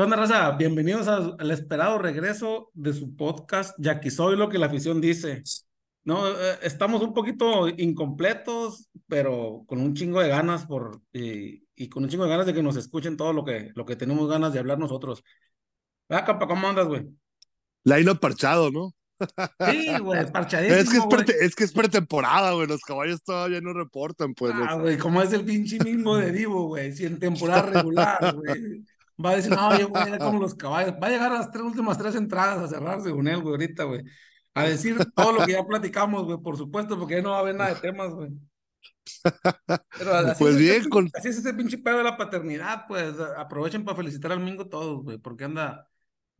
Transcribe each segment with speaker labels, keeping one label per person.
Speaker 1: ¿Qué onda, raza? Bienvenidos a- al esperado regreso de su podcast, Ya que soy lo que la afición dice. No, eh, estamos un poquito incompletos, pero con un chingo de ganas por, y, y con un chingo de ganas de que nos escuchen todo lo que, lo que tenemos ganas de hablar nosotros. Ah, capa, ¿cómo andas, güey?
Speaker 2: Line parchado, ¿no?
Speaker 1: Sí, güey, parchadísimo,
Speaker 2: Es que es, prete- es que es pretemporada, güey. Los caballos todavía no reportan, pues.
Speaker 1: Ah, güey, como es el pinche mismo de Divo, güey. Si en temporada regular, güey. Va a decir, no, yo voy a ir como los caballos. Va a llegar a las tres últimas tres entradas a cerrar según él, güey, ahorita, güey. A decir todo lo que ya platicamos, güey, por supuesto, porque ya no va a haber nada de temas, güey. Pero así
Speaker 2: Pues
Speaker 1: es
Speaker 2: bien, con-
Speaker 1: así es este pinche pedo de la paternidad, pues aprovechen para felicitar al Mingo todos, güey, porque anda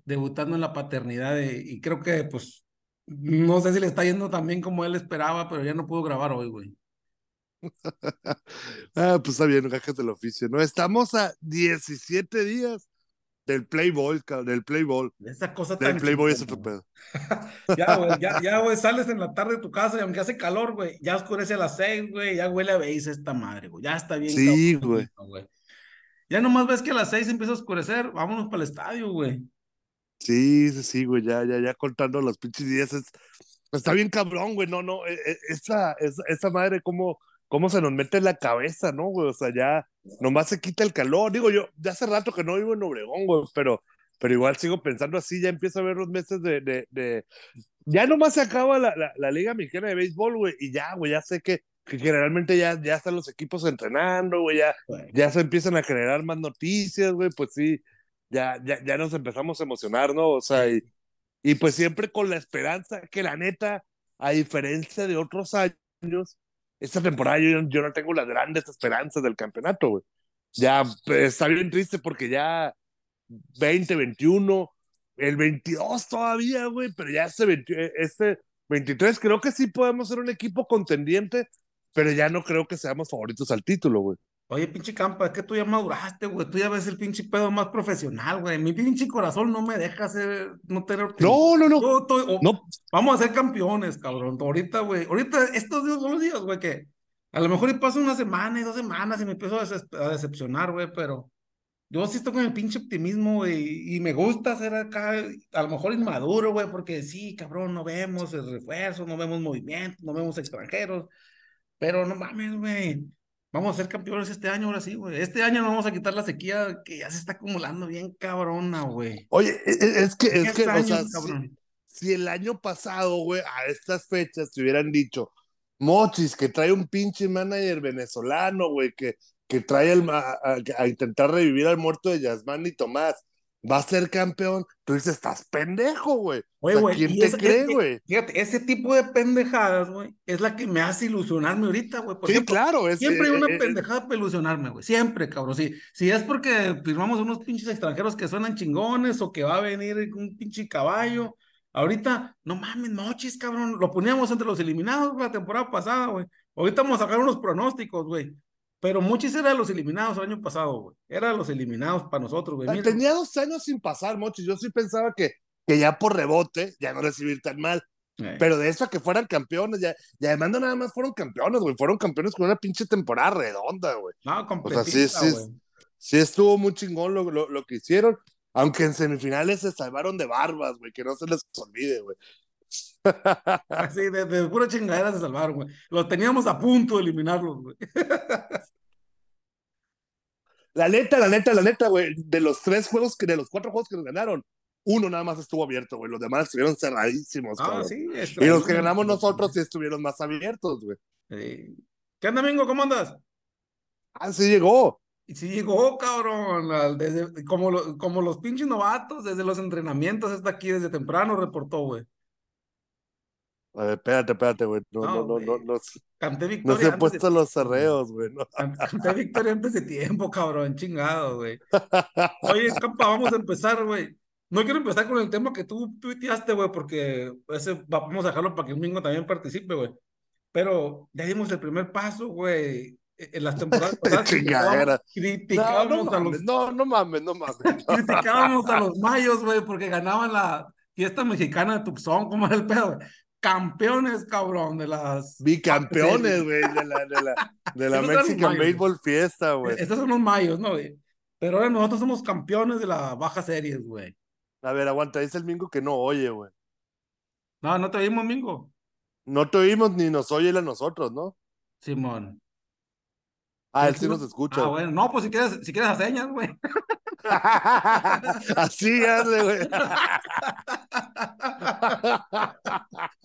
Speaker 1: debutando en la paternidad de- y creo que, pues, no sé si le está yendo tan bien como él esperaba, pero ya no pudo grabar hoy, güey.
Speaker 2: Ah, pues está bien, gajes del oficio, ¿no? Estamos a 17 días del Playboy, del Playboy.
Speaker 1: Esa cosa
Speaker 2: Del
Speaker 1: tan
Speaker 2: Playboy es otro pedo.
Speaker 1: Ya, güey, ya, ya, güey, sales en la tarde de tu casa y aunque hace calor, güey, ya oscurece a las seis, güey, ya huele a beis esta madre, güey, ya está bien.
Speaker 2: Sí,
Speaker 1: güey. Ya nomás ves que a las seis empieza a oscurecer, vámonos para el estadio, güey.
Speaker 2: Sí, sí, sí, güey, ya, ya, ya contando los pinches días. es- está bien cabrón, güey, no, no, e- e- esa, esa, esa madre, cómo, cómo se nos mete en la cabeza, ¿no, güey? O sea, ya nomás se quita el calor. Digo, yo, ya hace rato que no vivo en Obregón, güey, pero, pero igual sigo pensando así, ya empiezo a ver los meses de, de, de... Ya nomás se acaba la, la, la Liga Mexicana de Béisbol, güey, y ya, güey, ya sé que, que generalmente ya, ya están los equipos entrenando, güey, ya, ya se empiezan a generar más noticias, güey, pues sí, ya, ya, ya nos empezamos a emocionar, ¿no? O sea, y, y pues siempre con la esperanza que la neta, a diferencia de otros años, esta temporada yo, no tengo las grandes esperanzas del campeonato, güey. Ya pues, está bien triste porque ya 20, 21, el 22 todavía, güey, pero ya este, 20 este 23 creo que sí podemos ser un equipo contendiente, pero ya no creo que seamos favoritos al título, güey.
Speaker 1: Oye, pinche campa, es que tú ya maduraste, güey, tú ya ves el pinche pedo más profesional, güey. Mi pinche corazón no me deja ser, no tener...
Speaker 2: No, no, no.
Speaker 1: Yo estoy- o-
Speaker 2: No,
Speaker 1: Vamos a ser campeones, cabrón. Ahorita, güey. Ahorita, estos días son los días, güey, que a lo mejor y pasa una semana y dos semanas y me empiezo a decepcionar, güey, pero yo sí estoy con el pinche optimismo, güey, y me gusta ser acá, a lo mejor inmaduro, güey, porque sí, cabrón, no vemos el refuerzo, no vemos movimiento, no vemos extranjeros, pero no mames, güey. Vamos a ser campeones este año, ahora sí, güey. Este año no vamos a quitar la sequía que ya se está acumulando bien cabrona, güey.
Speaker 2: Oye, e- e- es que, es que, o
Speaker 1: años,
Speaker 2: sea, si- el año pasado, güey, a estas fechas te hubieran dicho, Mochis, que trae un pinche manager venezolano, güey, que, que trae el, a, a intentar revivir al muerto de Yasmán y Tomás, va a ser campeón, tú dices, estás pendejo, güey.
Speaker 1: Oye,
Speaker 2: O sea, ¿quién te
Speaker 1: esa-
Speaker 2: cree,
Speaker 1: es-
Speaker 2: güey?
Speaker 1: Fíjate, ese tipo de pendejadas, güey, es la que me hace ilusionarme ahorita, güey.
Speaker 2: Sí,
Speaker 1: ejemplo,
Speaker 2: claro, es,
Speaker 1: siempre hay
Speaker 2: eh,
Speaker 1: una
Speaker 2: eh, eh,
Speaker 1: pendejada para ilusionarme, güey. Siempre, cabrón. Si, si es porque firmamos unos pinches extranjeros que suenan chingones o que va a venir un pinche caballo. Ahorita, no mames, mochis, cabrón. Lo poníamos entre los eliminados la temporada pasada, güey. Ahorita vamos a sacar unos pronósticos, güey. Pero Mochis era de los eliminados el año pasado, güey. Era de los eliminados para nosotros, güey. Mira,
Speaker 2: tenía dos años sin pasar, Mochis, yo sí pensaba que, que ya por rebote, ya no recibir tan mal,
Speaker 1: eh,
Speaker 2: Pero de eso a que fueran campeones, ya, y además no nada más fueron campeones, güey, fueron campeones con una pinche temporada redonda, güey.
Speaker 1: no,
Speaker 2: O sea,
Speaker 1: completita,
Speaker 2: sí, sí,
Speaker 1: güey.
Speaker 2: sí estuvo muy chingón lo, lo, lo que hicieron, aunque en semifinales se salvaron de barbas, güey, que no se les olvide, güey.
Speaker 1: Así, de, de pura chingadera se salvaron, güey. Los teníamos a punto de eliminarlos, güey.
Speaker 2: La neta, la neta, la neta, güey, de los tres juegos, que de los cuatro juegos que nos ganaron, uno nada más estuvo abierto, güey, los demás estuvieron cerradísimos,
Speaker 1: Ah,
Speaker 2: cabrón.
Speaker 1: sí.
Speaker 2: Y los que ganamos nosotros sí estuvieron más abiertos, güey.
Speaker 1: Sí. ¿Qué onda, Mingo? ¿Cómo andas?
Speaker 2: Ah, sí llegó.
Speaker 1: Sí llegó, cabrón, desde, como, lo- como los pinches novatos, desde los entrenamientos, está aquí desde temprano, reportó, güey.
Speaker 2: A ver, espérate, espérate, güey. No,
Speaker 1: No,
Speaker 2: no, no, no, no,
Speaker 1: Canté
Speaker 2: no
Speaker 1: victoria.
Speaker 2: se han
Speaker 1: antes de
Speaker 2: puesto los arreos, güey. no.
Speaker 1: Can- Canté victoria antes de tiempo, cabrón, chingado, güey. Oye, compa, vamos a empezar, güey. No quiero empezar con el tema que tú tuiteaste, güey, porque ese va- vamos a dejarlo para que un mingo también participe, güey. Pero ya dimos el primer paso, güey. E- En las temporadas pasadas
Speaker 2: Chingadera.
Speaker 1: criticábamos,
Speaker 2: No, no
Speaker 1: criticábamos a los
Speaker 2: no, no mames, no mames.
Speaker 1: criticábamos a los mayos, güey, porque ganaban la fiesta mexicana de Tucson, ¿cómo era el pedo? Campeones, cabrón, de las
Speaker 2: Bicampeones, güey, de la, de la, de la Mexican. Baseball Fiesta, güey.
Speaker 1: Estos son los mayos, ¿no, güey? Pero ahora nosotros somos campeones de la baja series, güey.
Speaker 2: A ver, aguanta, dice el Mingo que no oye, güey.
Speaker 1: No, no te oímos, Mingo.
Speaker 2: No te oímos ni nos oye él a nosotros, ¿no?
Speaker 1: Simón.
Speaker 2: Ah, él
Speaker 1: Sí,
Speaker 2: nos escucha.
Speaker 1: Ah, bueno. No, pues si quieres, si quieres señas, güey.
Speaker 2: Así hazle, güey.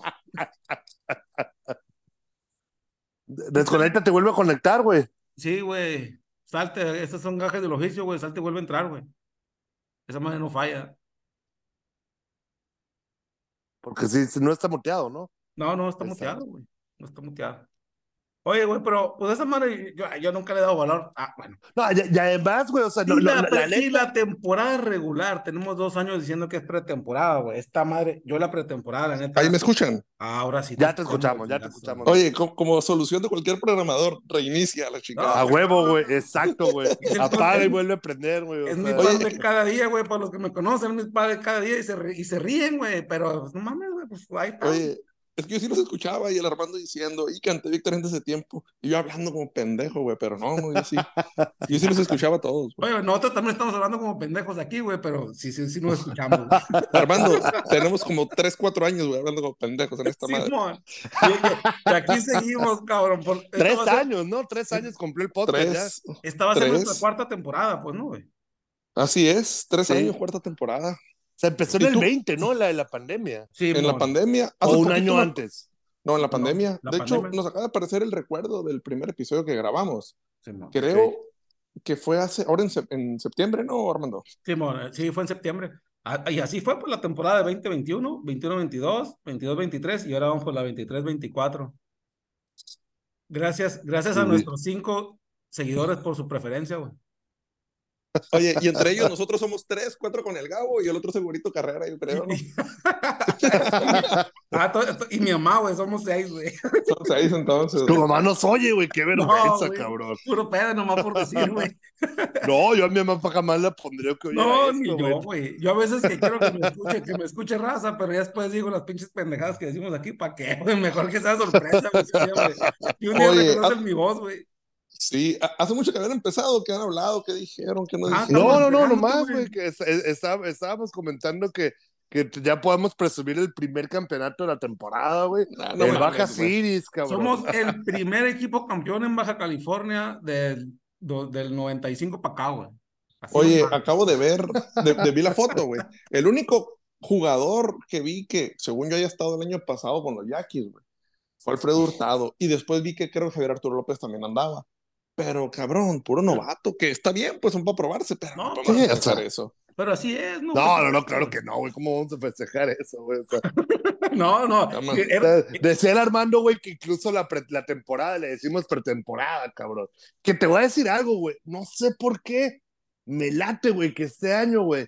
Speaker 2: Desconecta, te vuelve a conectar, güey.
Speaker 1: Sí, güey. Salte, esos son gajes del oficio, güey. Salte y vuelve a entrar, güey. Esa madre no falla.
Speaker 2: Porque sí, no está muteado, ¿no?
Speaker 1: No, no, está
Speaker 2: Exacto.
Speaker 1: muteado, güey. No está muteado. Oye, güey, pero pues esa madre yo, yo nunca le he dado valor. Ah, bueno.
Speaker 2: No, ya, ya además, güey, o sea, no, no,
Speaker 1: la,
Speaker 2: la,
Speaker 1: pre-
Speaker 2: la
Speaker 1: sí,
Speaker 2: neta-
Speaker 1: la temporada regular. Tenemos dos años diciendo que es pretemporada, güey. Esta madre, yo la pretemporada, la neta.
Speaker 3: Ahí me escuchan.
Speaker 1: Ahora sí.
Speaker 2: Ya te escuchamos, ya te escuchamos.
Speaker 3: Oye, co- como, solución de cualquier programador, reinicia la chica.
Speaker 2: A huevo, güey, exacto, güey. Apaga y vuelve a prender, güey.
Speaker 1: Es
Speaker 2: sea,
Speaker 1: mi pan de cada día, güey, para los que me conocen, es mi pan de cada día y se, y se ríen, güey, pero pues, no mames, güey, pues ahí está.
Speaker 3: Oye, es que yo sí los escuchaba y el Armando diciendo, y canté Víctor antes de tiempo. Y yo hablando como pendejo, güey, pero no, no, yo sí. Yo sí los escuchaba a todos, güey.
Speaker 1: Oye, nosotros también estamos hablando como pendejos aquí, güey, pero sí, sí, sí nos escuchamos. güey.
Speaker 3: Armando, tenemos como 3, 4 años, güey, hablando como pendejos en esta madre.
Speaker 1: Simón. Y, aquí seguimos, cabrón. por-
Speaker 2: Tres
Speaker 1: ser-
Speaker 2: años, ¿no? Tres años cumplió el podcast ya.
Speaker 3: Tres.
Speaker 1: Esta va a ser nuestra cuarta temporada, pues, ¿no, güey?
Speaker 3: Así es, tres
Speaker 2: Sí.
Speaker 3: años, cuarta temporada.
Speaker 2: Se empezó en
Speaker 3: ¿Y
Speaker 2: el
Speaker 3: tú?
Speaker 2: 20, ¿no? La de la pandemia.
Speaker 1: Sí,
Speaker 3: En la pandemia.
Speaker 2: O un año antes.
Speaker 3: No, en la pandemia.
Speaker 1: la
Speaker 3: de hecho, nos acaba de aparecer el recuerdo del primer episodio que grabamos. Creo que fue hace, ahora en, en septiembre, ¿no, Armando?
Speaker 1: Eh, sí, fue en septiembre. Ah, Y así fue por la temporada de 2021, 21-22, 22-23 y ahora vamos por la 23-24. Gracias, gracias a
Speaker 2: Sí.
Speaker 1: nuestros cinco seguidores por su preferencia, güey.
Speaker 3: Oye, y entre ellos nosotros somos tres, cuatro con el Gabo y el otro segurito Carrera, yo creo, ¿no?
Speaker 1: Ah, y mi mamá, güey, somos seis, güey.
Speaker 3: Son seis entonces.
Speaker 2: Tu mamá nos oye, güey. Qué vergüenza, cabrón.
Speaker 1: Puro pedo nomás por decir, güey.
Speaker 2: No, yo a mi mamá jamás le pondría que oyera
Speaker 1: No,
Speaker 2: esto,
Speaker 1: ni yo, güey. Yo a veces que quiero que me escuche, que me escuche raza, pero ya después digo las pinches pendejadas que decimos aquí, ¿para qué, güey? Mejor que sea sorpresa, güey. Y un día
Speaker 3: Oye,
Speaker 1: reconocen
Speaker 3: ah-
Speaker 1: mi voz, güey.
Speaker 3: Sí, ha- hace mucho que habían empezado, que han hablado, que dijeron, que no
Speaker 1: Ah,
Speaker 3: dijeron.
Speaker 2: No, no, no, nomás,
Speaker 1: güey.
Speaker 2: güey, que es- es- está- estábamos comentando que, que ya podemos presumir el primer campeonato de la temporada, güey.
Speaker 3: Nah, no
Speaker 2: el Baja. Cities, cabrón.
Speaker 1: Somos el primer equipo campeón en Baja California del, do- del 95 para acá, güey.
Speaker 3: Oye,
Speaker 1: nomás.
Speaker 3: acabo de ver, de, de- vi la foto, güey. El único jugador que vi que, según yo, haya estado el año pasado con los Yaquis, güey, fue Alfredo Hurtado. Y después vi que creo que Javier Arturo López también andaba. Pero, cabrón, puro novato, que está bien, pues son para probarse, pero
Speaker 1: No,
Speaker 3: no,
Speaker 1: pues,
Speaker 3: podemos
Speaker 2: sí,
Speaker 3: hacer eso.
Speaker 1: Pero así es, ¿no?
Speaker 2: No, no, no, claro que no, güey. ¿Cómo vamos a festejar eso, güey? O sea,
Speaker 1: No, no.
Speaker 3: Ya, man.
Speaker 1: Era-
Speaker 2: decía el Armando, güey, que incluso la, pre- la temporada le decimos pretemporada, cabrón. Que te voy a decir algo, güey. No sé por qué. Me late, güey, que este año, güey,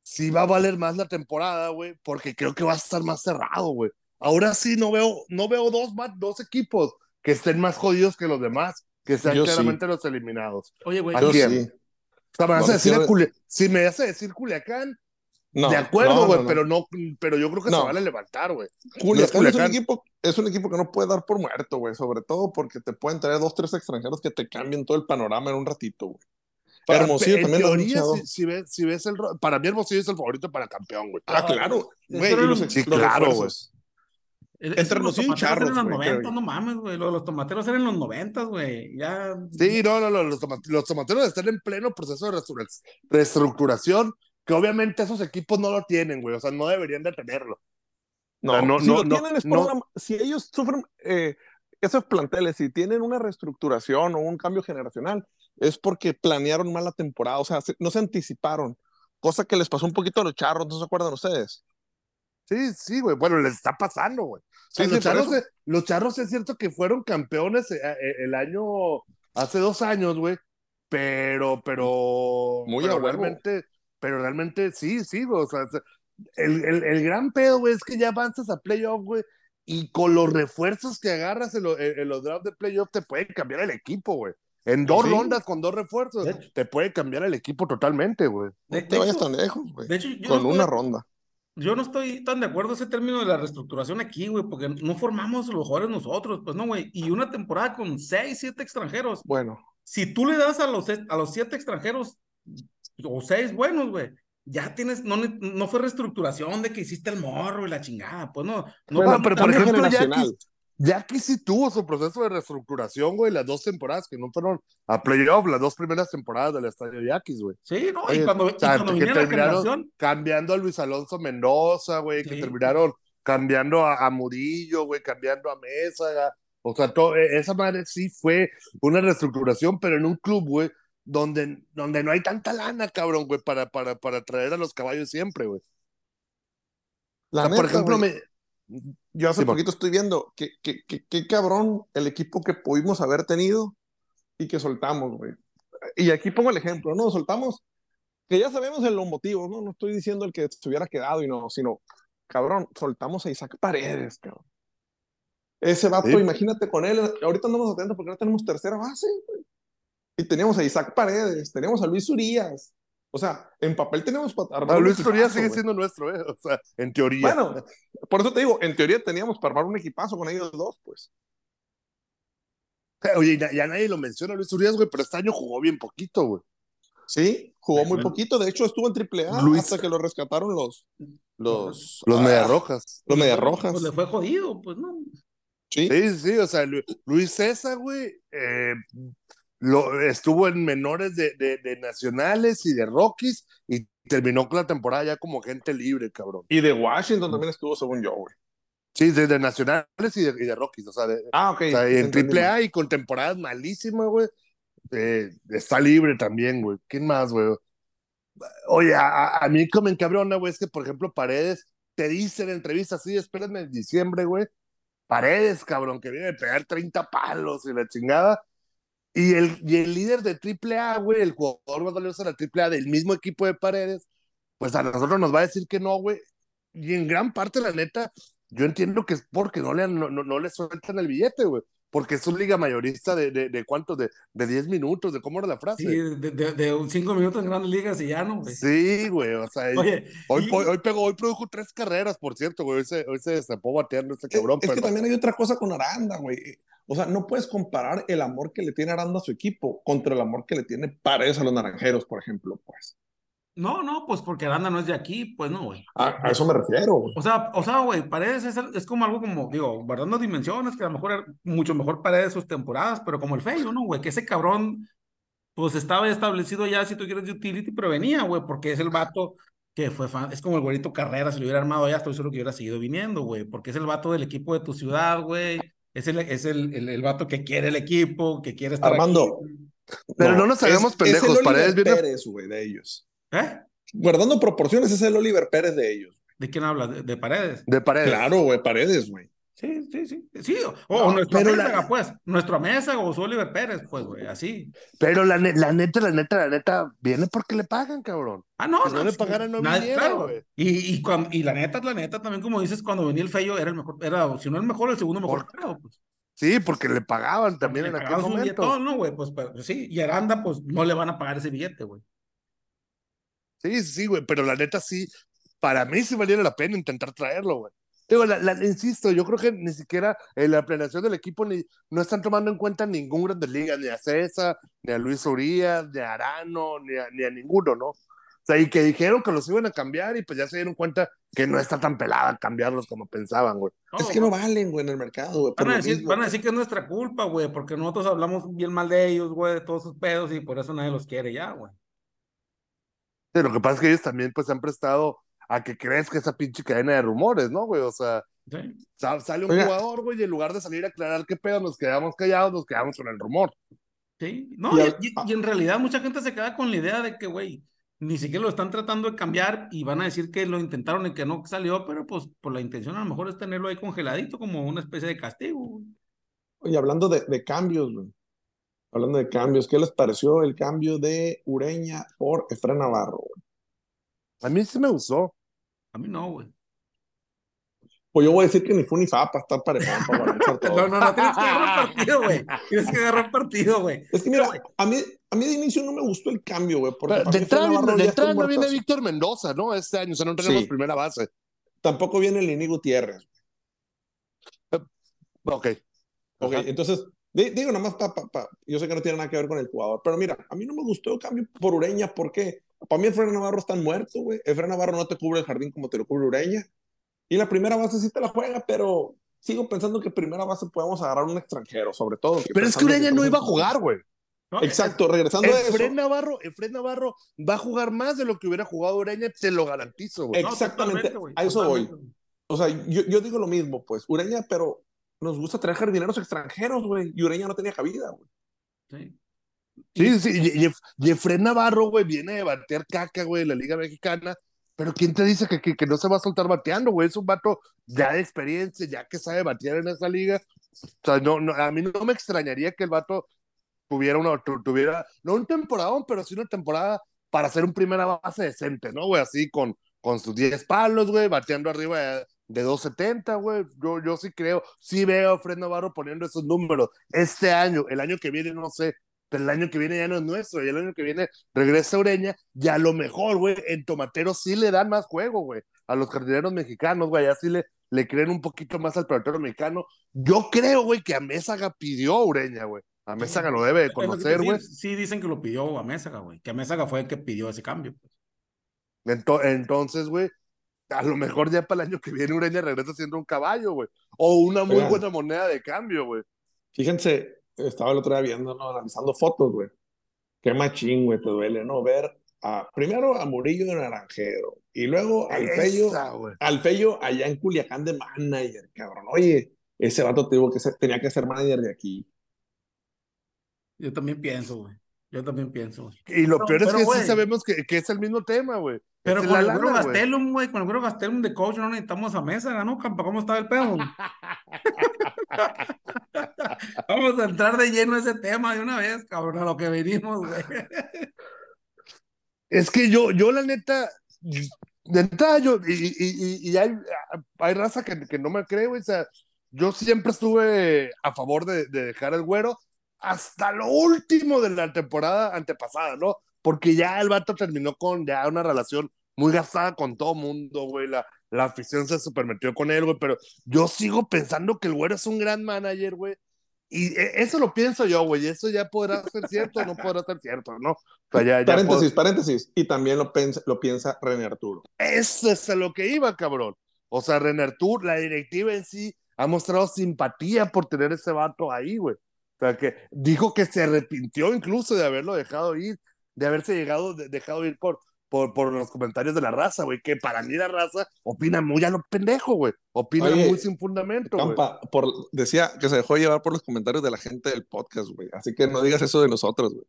Speaker 2: sí va a valer más la temporada, güey, porque creo que va a estar más cerrado, güey. Ahora sí no veo, no veo dos, más, dos equipos que estén más jodidos que los demás, que sean
Speaker 3: Yo sí.
Speaker 2: claramente los eliminados.
Speaker 1: Oye, güey.
Speaker 2: ¿A
Speaker 3: Yo
Speaker 2: quién?
Speaker 3: sí.
Speaker 2: O sea, me vas a decir a
Speaker 3: Vamos,
Speaker 2: Culia- si me vas a decir Culiacán,
Speaker 3: No,
Speaker 2: de acuerdo, güey,
Speaker 3: no, no.
Speaker 2: pero no, pero yo creo que
Speaker 3: No.
Speaker 2: se vale levantar, güey.
Speaker 3: Culiacán,
Speaker 2: No es
Speaker 3: es, un equipo, es un equipo que no puede dar por muerto, güey. Sobre todo porque te pueden traer dos, tres extranjeros que te cambien todo el panorama en un ratito, güey.
Speaker 2: Para-
Speaker 3: Hermosillo
Speaker 2: en
Speaker 3: también lo
Speaker 2: teoría,
Speaker 3: anunciado.
Speaker 2: si, si ves, si ves el para mí Hermosillo es el favorito para campeón, güey.
Speaker 3: Ah, claro. Güey,
Speaker 2: Sí, claro,
Speaker 3: refuerzos. Entre y
Speaker 1: tomateros
Speaker 3: Charros,
Speaker 1: en los
Speaker 3: güey, creo
Speaker 1: 90,
Speaker 3: yo.
Speaker 1: no mames, güey. Los, los tomateros eran en los 90, güey. Ya.
Speaker 2: Sí, no, no, no, los, toma- los tomateros están en pleno proceso de reestructuración, que obviamente esos equipos no lo tienen, güey, o sea, no deberían de tenerlo.
Speaker 3: No,
Speaker 2: O sea, no-
Speaker 3: si
Speaker 2: no-
Speaker 3: lo
Speaker 2: no-
Speaker 3: tienen es por una- si ellos sufren eh, esos planteles, si tienen una reestructuración o un cambio generacional, es porque planearon mal la temporada, o sea, se- no se anticiparon, cosa que les pasó un poquito a los charros, ¿no se acuerdan ustedes?
Speaker 2: Sí, sí, güey. Bueno, les está pasando, güey. O sea,
Speaker 3: Sí,
Speaker 2: los, charros,
Speaker 3: eso.
Speaker 2: los charros es cierto que fueron campeones eh, eh, el año, hace dos años, güey. Pero, pero.
Speaker 3: Muy
Speaker 2: pero realmente, pero realmente sí, sí, güey. O sea, se- el, el, el gran pedo, güey, es que ya avanzas a playoff, güey. Y con los refuerzos que agarras en, lo- en- en los drafts de playoff, te pueden cambiar el equipo, güey. En dos
Speaker 1: Sí.
Speaker 2: rondas con dos refuerzos, te puede cambiar el equipo totalmente, güey.
Speaker 3: No
Speaker 1: de
Speaker 3: te vayas tan lejos, güey.
Speaker 1: de hecho, yo
Speaker 3: Con
Speaker 1: no
Speaker 3: una ronda.
Speaker 1: Yo no estoy tan de acuerdo ese término de la reestructuración aquí, güey, porque no formamos los jugadores nosotros, pues no, güey. Y una temporada con seis, siete extranjeros.
Speaker 3: Bueno,
Speaker 1: Si tú le das a los, a los siete extranjeros o seis buenos, güey, ya tienes, no, no fue reestructuración de que hiciste el morro y la chingada, pues no. no
Speaker 2: Bueno,
Speaker 1: fue-
Speaker 2: pero por ejemplo,
Speaker 3: generacional.
Speaker 2: Jackie, sí tuvo su proceso de reestructuración, güey, las dos temporadas que no fueron a playoff, las dos primeras temporadas del estadio Yaquis, güey.
Speaker 1: Sí, no,
Speaker 2: Oye,
Speaker 1: y cuando, y
Speaker 2: o
Speaker 1: cuando
Speaker 2: que
Speaker 1: la
Speaker 2: terminaron
Speaker 1: generación,
Speaker 2: cambiando a Luis Alonso Mendoza, güey, que terminaron cambiando a, a Murillo, güey, cambiando a Mesa, o sea, todo, e, esa madre sí fue una reestructuración, pero en un club, güey, donde, donde no hay tanta lana, cabrón, güey, para, para, para traer a los caballos siempre, güey. O
Speaker 3: la
Speaker 2: sea, por ejemplo,
Speaker 3: güey,
Speaker 2: me...
Speaker 3: yo hace
Speaker 2: Simón.
Speaker 3: poquito estoy viendo que, que, que, que cabrón el equipo que pudimos haber tenido y que soltamos, güey. Y aquí pongo el ejemplo, ¿no? Soltamos, que ya sabemos en los motivos, ¿no? No estoy diciendo el que se hubiera quedado y no, sino, cabrón, soltamos a Isaac Paredes, cabrón. Ese vato,
Speaker 2: Sí.
Speaker 3: imagínate con él, ahorita andamos atentos porque no tenemos tercera base, güey. Y teníamos a Isaac Paredes, tenemos a Luis Urias. O sea, en papel tenemos para armar un
Speaker 2: Luis Urias
Speaker 3: equipazo,
Speaker 2: sigue siendo nuestro, ¿eh? O sea, en teoría.
Speaker 3: Bueno, por eso te digo, en teoría teníamos para armar un equipazo con ellos dos, pues.
Speaker 2: Oye, ya, ya nadie lo menciona, Luis Urias, güey, pero este año jugó bien poquito, güey.
Speaker 3: Sí, jugó muy poquito. De hecho, estuvo en triple A
Speaker 2: Luis-
Speaker 3: hasta que lo rescataron los los
Speaker 2: Los
Speaker 3: ah,
Speaker 2: Medias Rojas.
Speaker 3: Los Medias Rojas.
Speaker 1: pues le fue jodido, pues no.
Speaker 3: Sí.
Speaker 2: Sí, sí, o sea, Lu- Luis César, güey, eh, lo, estuvo en menores de, de, de nacionales y de Rockies y terminó con la temporada ya como gente libre, cabrón.
Speaker 3: Y de Washington también estuvo, según yo, güey.
Speaker 2: Sí, de, de nacionales y de, y de Rockies, o sea, de-
Speaker 3: Ah, ok.
Speaker 2: o sea, y en triple. A y con temporadas malísimas, güey. eh, está libre también, güey. ¿Quién más, güey? Oye, a, a- a mí que me encabrona, güey, es que, por ejemplo, Paredes te dice en entrevistas, sí, espérenme en diciembre, güey. Paredes, cabrón, que viene de pegar 30 palos y la chingada. Y el, y el líder de AAA, güey, el jugador más valioso de la AAA del mismo equipo de Paredes, pues a nosotros nos va a decir que no, güey. Y en gran parte, la neta, yo entiendo que es porque no le, no, no, no le sueltan el billete, güey. Porque es un liga mayorista de, de, de cuántos, de, de 10 minutos, de cómo era la frase.
Speaker 1: Sí, de, de, de un cinco minutos en grandes ligas y ya no, güey.
Speaker 2: Sí, güey, o sea,
Speaker 1: Oye,
Speaker 2: hoy,
Speaker 1: y-
Speaker 2: hoy, hoy pegó, hoy produjo tres carreras, por cierto, güey, hoy se, hoy se destapó bateando este
Speaker 3: Es,
Speaker 2: cabrón,
Speaker 3: es que
Speaker 2: pero
Speaker 3: también hay otra cosa con Aranda, güey. O sea, no puedes comparar el amor que le tiene Aranda a su equipo contra el amor que le tiene Paredes a los naranjeros, por ejemplo, pues.
Speaker 1: No, no, pues porque Aranda no es de aquí, pues no, güey.
Speaker 3: A, a eso me refiero, güey.
Speaker 1: O sea, o sea, güey, Paredes es, es como algo como, digo, guardando dimensiones, que a lo mejor era mucho mejor Paredes sus temporadas, pero como el Feyo, ¿no, güey? Que ese cabrón, pues estaba establecido ya, si tú quieres, de utility, pero venía, güey, porque es el vato que fue fan, es como el güerito Carrera, si lo hubiera armado ya, estoy seguro que hubiera seguido viniendo, güey, porque es el vato del equipo de tu ciudad, güey, es el, es el, el, el vato que quiere el equipo, que quiere estar
Speaker 3: Armando.
Speaker 1: aquí.
Speaker 2: Pero no nos hagamos
Speaker 3: es-
Speaker 2: pendejos,
Speaker 3: Es
Speaker 2: Paredes viene-
Speaker 3: Pérez, güey, de ellos.
Speaker 1: ¿Eh?
Speaker 3: Guardando proporciones, es el Oliver Pérez de ellos.
Speaker 1: ¿De quién hablas? ¿De, de Paredes?
Speaker 2: de Paredes.
Speaker 3: Claro, güey, Paredes, güey.
Speaker 1: Sí, sí, sí. Sí, o,
Speaker 2: No,
Speaker 1: nuestro
Speaker 2: pero
Speaker 1: Mésaga,
Speaker 2: la-
Speaker 1: pues. Nuestro Mésaga o su Oliver Pérez, pues, güey, así.
Speaker 2: Pero la, ne- la neta, la neta, la neta, viene porque le pagan, cabrón.
Speaker 1: Ah, no,
Speaker 2: Si no le pagaran, no
Speaker 1: nadie-
Speaker 2: viniera,
Speaker 1: claro.
Speaker 2: güey.
Speaker 1: Y, y, cuando, y la neta, la neta, también como dices, cuando venía el Feyo era el mejor, era, si no el mejor, el segundo mejor
Speaker 2: Por-
Speaker 1: pagado, pues.
Speaker 2: Sí, porque le pagaban también
Speaker 1: Le
Speaker 2: en aquel momento.
Speaker 1: billetón, ¿no, güey? Pues, pero, sí, y Aranda, pues, no le van a pagar ese billete, güey.
Speaker 2: Sí, sí, güey, pero la neta sí, para mí sí valiera la pena intentar traerlo, güey. Digo, la, la- insisto, yo creo que ni siquiera en la planeación del equipo ni, no están tomando en cuenta ningún Grandes Ligas, ni a César, ni a Luis Urias, ni a Arano, ni a, ni a ninguno, ¿no? O sea, y que dijeron que los iban a cambiar y pues ya se dieron cuenta que no está tan pelada cambiarlos como pensaban, güey.
Speaker 1: No,
Speaker 3: es que no valen, güey, en el mercado, güey.
Speaker 1: Van van a decir que es nuestra culpa, güey, porque nosotros hablamos bien mal de ellos, güey, de todos sus pedos, y por eso nadie los quiere ya, güey.
Speaker 2: Sí, lo que pasa es que ellos también pues se han prestado a que crezca esa pinche cadena de rumores, ¿no, güey? O sea,
Speaker 1: Sí.
Speaker 2: sale un
Speaker 3: Oiga.
Speaker 2: jugador, güey, y en lugar de salir a aclarar qué pedo, nos quedamos callados, nos quedamos con el rumor.
Speaker 1: Sí, no,
Speaker 3: y
Speaker 1: en realidad mucha gente se queda con la idea de que, güey, ni siquiera lo están tratando de cambiar y van a decir que lo intentaron y que no salió, pero pues por la intención a lo mejor es tenerlo ahí congeladito como una especie de castigo. güey.
Speaker 3: Oye, hablando de, de cambios, güey. Hablando de cambios, ¿qué les pareció el cambio de Ureña por Efraín Navarro? güey?
Speaker 2: A mí sí me gustó.
Speaker 1: A mí no, güey.
Speaker 3: Pues yo voy a decir que ni fue ni fa para estar parejón, para balancear todo.
Speaker 1: No, no, no, tienes que agarrar partido, güey. Tienes que agarrar partido, güey.
Speaker 3: Es que mira, a mí, a mí de inicio no me gustó el cambio, güey.
Speaker 2: De entrada, de no viene. Víctor Mendoza, ¿no? Este año, o sea, no tenemos
Speaker 3: Sí.
Speaker 2: primera base.
Speaker 3: Tampoco viene Lini Gutiérrez.
Speaker 2: Ok.
Speaker 3: Ok,
Speaker 2: Ajá.
Speaker 3: entonces, digo nomás, pa, pa, pa, yo sé que no tiene nada que ver con el jugador, pero mira, a mí no me gustó el cambio por Ureña, ¿por qué? Para mí Efraín Navarro está muerto, güey. Efraín Navarro no te cubre el jardín como te lo cubre Ureña. Y la primera base sí te la juega, pero sigo pensando que primera base podemos agarrar un extranjero, sobre todo.
Speaker 2: Pero es que Ureña no iba a jugar, güey.
Speaker 1: No,
Speaker 3: Exacto, regresando a eso.
Speaker 2: Efren Navarro, Efren Navarro va a jugar más de lo que hubiera jugado Ureña, te lo garantizo, güey.
Speaker 1: no,
Speaker 3: exactamente,
Speaker 1: güey,
Speaker 3: a eso voy. O sea, yo, yo digo lo mismo, pues, Ureña, pero nos gusta traer jardineros extranjeros, güey, y Ureña no tenía cabida, güey.
Speaker 1: Sí.
Speaker 2: Sí, sí, y, y, y Efren Navarro, güey, viene de batear caca, güey, de la Liga Mexicana. Pero ¿quién te dice que, que, que no se va a soltar bateando, güey? Es un vato ya de experiencia, ya que sabe batear en esa liga. O sea, no, no, a mí no me extrañaría que el vato tuviera una, tu- tuviera, no un temporadón, pero sí una temporada para hacer un primera base decente, ¿no, güey? Así con, con sus 10 palos, güey, bateando arriba de, de 270, güey. Yo, yo sí creo, sí veo a Fred Navarro poniendo esos números este año, el año que viene, no sé, pero el año que viene ya no es nuestro, y el año que viene regresa Ureña, y a lo mejor, güey, en Tomatero sí le dan más juego, güey, a los jardineros mexicanos, güey, así le, le creen un poquito más al pelotero mexicano. Yo creo, güey, que a Mésaga pidió Ureña, güey. A Mésaga lo debe de conocer, güey.
Speaker 1: Sí, dicen que lo pidió a Mésaga, güey. Que Mésaga fue el que pidió ese cambio. pues.
Speaker 2: Ento- entonces, güey, a lo mejor ya para el año que viene Ureña regresa siendo un caballo, güey. O una muy
Speaker 3: Oigan.
Speaker 2: buena moneda de cambio, güey.
Speaker 3: Fíjense, estaba el otro día viendo, ¿no? Analizando fotos, güey. Qué machín, güey, te duele, ¿no? Ver a, primero a Murillo de Naranjero y luego al Fello, al Fello allá en Culiacán de manager, cabrón. Oye, ese vato tuvo que ser, tenía que ser manager de aquí.
Speaker 1: Yo también pienso, güey. Yo también pienso, güey.
Speaker 2: Y lo
Speaker 1: Pero-
Speaker 2: peor es que sí sabemos que, que es el mismo tema, güey.
Speaker 1: Pero con el
Speaker 2: güey.
Speaker 1: Gastelum, güey, con el güero Gastelum de coach no necesitamos a Mésaga, ¿no, campa? ¿Cómo está el pedo? Vamos a entrar de lleno a ese tema de una vez, cabrón, a lo que venimos, güey.
Speaker 2: Es que yo, yo la neta, de entrada yo, y, y, y- y hay, hay raza que, que no me cree, güey, o sea, yo siempre estuve a favor de, de dejar el güero hasta lo último de la temporada antepasada, ¿no? Porque ya el vato terminó con ya una relación muy gastada con todo mundo, güey, la, la afición se supermetió con él, güey, pero yo sigo pensando que el güero es un gran manager, güey. Y e- eso lo pienso yo, güey, eso ya podrá ser cierto o no podrá ser cierto, ¿no? O sea, ya, ya
Speaker 3: Paréntesis,
Speaker 2: pod-
Speaker 3: paréntesis. Y también lo, pensa- lo piensa René Arturo.
Speaker 2: Eso es a lo que iba, cabrón. O sea, René Artur, la directiva en sí, ha mostrado simpatía por tener ese vato ahí, güey. O sea, que dijo que se arrepintió incluso de haberlo dejado ir, de haberse llegado, de- dejado ir por, por, por los comentarios de la raza, güey. Que para mí la raza opina muy a lo pendejo, güey. Opina
Speaker 3: Oye,
Speaker 2: muy sin fundamento, güey.
Speaker 3: Campa, por, decía que se dejó llevar por los comentarios de la gente del podcast, güey. Así que no digas eso de nosotros, güey.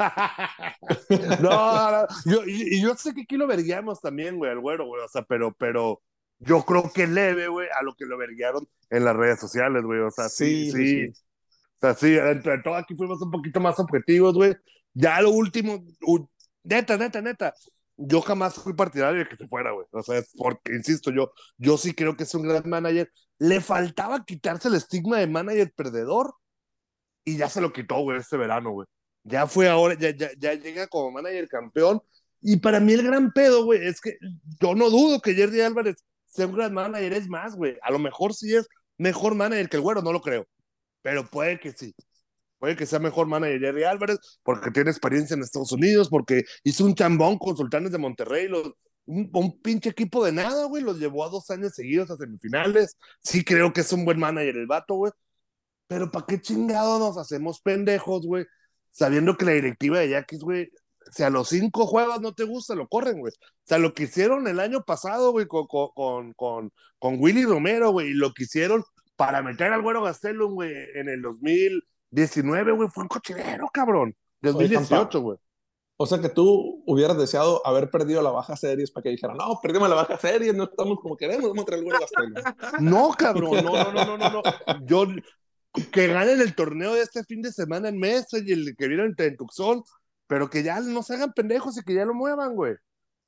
Speaker 2: no, no, yo, y, yo sé que aquí lo verguiamos también, güey, al güero, güey, o sea, pero, pero yo creo que leve, güey, a lo que lo verguiaron en las redes sociales, güey, o sea, sí,
Speaker 3: Sí,
Speaker 2: sí,
Speaker 3: sí,
Speaker 2: o sea, sí, entre todo aquí fuimos un poquito más objetivos, güey, ya lo último, neta, neta, neta, yo jamás fui partidario de que se fuera, güey, o sea, porque, insisto, yo, yo sí creo que es un gran manager, le faltaba quitarse el estigma de manager perdedor, y ya se lo quitó, güey, este verano, güey. Ya fue ahora, ya, ya, ya llega como manager campeón. Y para mí el gran pedo, güey, es que yo no dudo que Jerry Álvarez sea un gran manager, es más, güey. A lo mejor sí es mejor manager que el güero, no lo creo. Pero puede que sí. Puede que sea mejor manager Jerry Álvarez, porque tiene experiencia en Estados Unidos, porque hizo un chambón con Sultanes de Monterrey, los, un, pinche equipo de nada, güey, los llevó a dos años seguidos a semifinales. Sí creo que es un buen manager el vato, güey. Pero ¿para qué chingado nos hacemos pendejos, güey? Sabiendo que la directiva de Yaquis, güey, si a los cinco juegos no te gusta, lo corren, güey. O sea, lo que hicieron el año pasado, güey, con, con, con, con Willy Romero, güey, y lo que hicieron para meter al güero Gastelum, güey, en el 2019, güey, fue un cochinero, cabrón. 2018, güey.
Speaker 3: O sea que tú hubieras deseado haber perdido la baja series para que dijeran, no, perdimos la baja series, no estamos como queremos, vamos a traer Gastelum.
Speaker 2: No, cabrón, no, no, no, no, no, no. Yo, que ganen el torneo de este fin de semana en Mesa y el que vieron en Tucson, pero que ya no se hagan pendejos y que ya lo muevan, güey.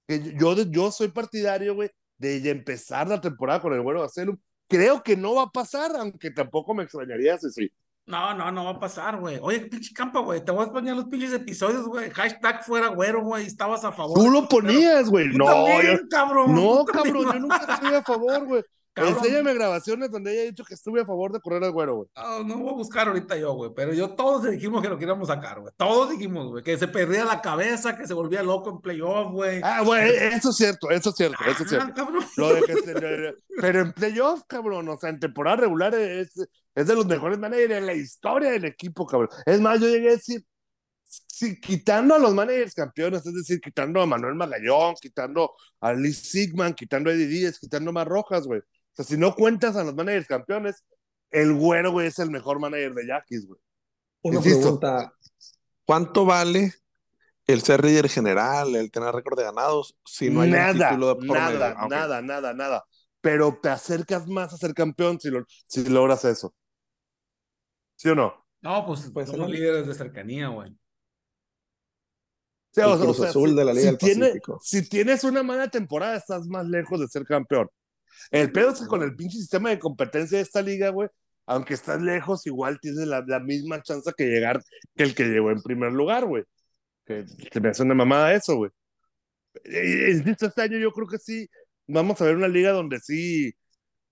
Speaker 2: Que yo, yo soy partidario, güey, de empezar la temporada con el güero Gastelum. Creo que no va a pasar, aunque tampoco me extrañaría si sí.
Speaker 1: No, no, no va a pasar, güey. Oye, pinche campa, güey. Te voy a poner los pinches episodios, güey. Hashtag fuera güero, güey. Estabas a favor.
Speaker 2: Tú lo ponías, güey. No,
Speaker 1: también,
Speaker 2: yo-
Speaker 1: cabrón.
Speaker 2: no, cabrón, yo nunca estuve a favor, güey.
Speaker 1: Cabrón.
Speaker 2: Enséñame grabaciones donde haya dicho que estuve a favor de correr al güero, güey.
Speaker 1: No, no voy a buscar ahorita yo, güey. Pero yo todos dijimos que lo queríamos sacar, güey. Todos dijimos, güey. Que se perdía la cabeza, que se volvía loco en playoff, güey.
Speaker 2: Ah, güey, eso es cierto, eso es cierto, eso es cierto.
Speaker 1: Ah, cabrón.
Speaker 2: Lo de que se- de- pero en playoff, cabrón, o sea, en temporada regular es, es de los mejores managers en la historia del equipo, cabrón. Es más, yo llegué a decir, si quitando a los managers campeones, es decir, quitando a Manuel Magallón, quitando a Lee Sigman, quitando a Eddie Díaz, quitando a Mar Rojas, güey. O sea, si no cuentas a los managers campeones, el güero, güey, es el mejor manager de Yaquis, güey.
Speaker 3: Una
Speaker 2: Insisto.
Speaker 3: pregunta, ¿cuánto vale el ser líder general, el tener récord de ganados, si no hay un
Speaker 2: nada,
Speaker 3: título de por medio?
Speaker 2: nada,
Speaker 3: Ah,
Speaker 2: nada, nada, nada. Pero te acercas más a ser campeón si, lo- si logras eso. ¿Sí o no?
Speaker 1: No, pues,
Speaker 3: Pues,
Speaker 1: somos
Speaker 3: el-
Speaker 1: líderes de cercanía, güey.
Speaker 2: Sí,
Speaker 3: El
Speaker 2: o sea,
Speaker 3: Cruz
Speaker 2: o sea,
Speaker 3: Azul
Speaker 2: si,
Speaker 3: de la Liga
Speaker 2: si
Speaker 3: del
Speaker 2: tiene-
Speaker 3: Pacífico.
Speaker 2: si tienes una mala temporada, estás más lejos de ser campeón. El pedo es que con el pinche sistema de competencia de esta liga, güey, aunque estás lejos, igual tienes la, la misma chance que llegar que el que llegó en primer lugar, güey. Que, que me hace una mamada eso, güey. Insisto, este año yo creo que sí, vamos a ver una liga donde sí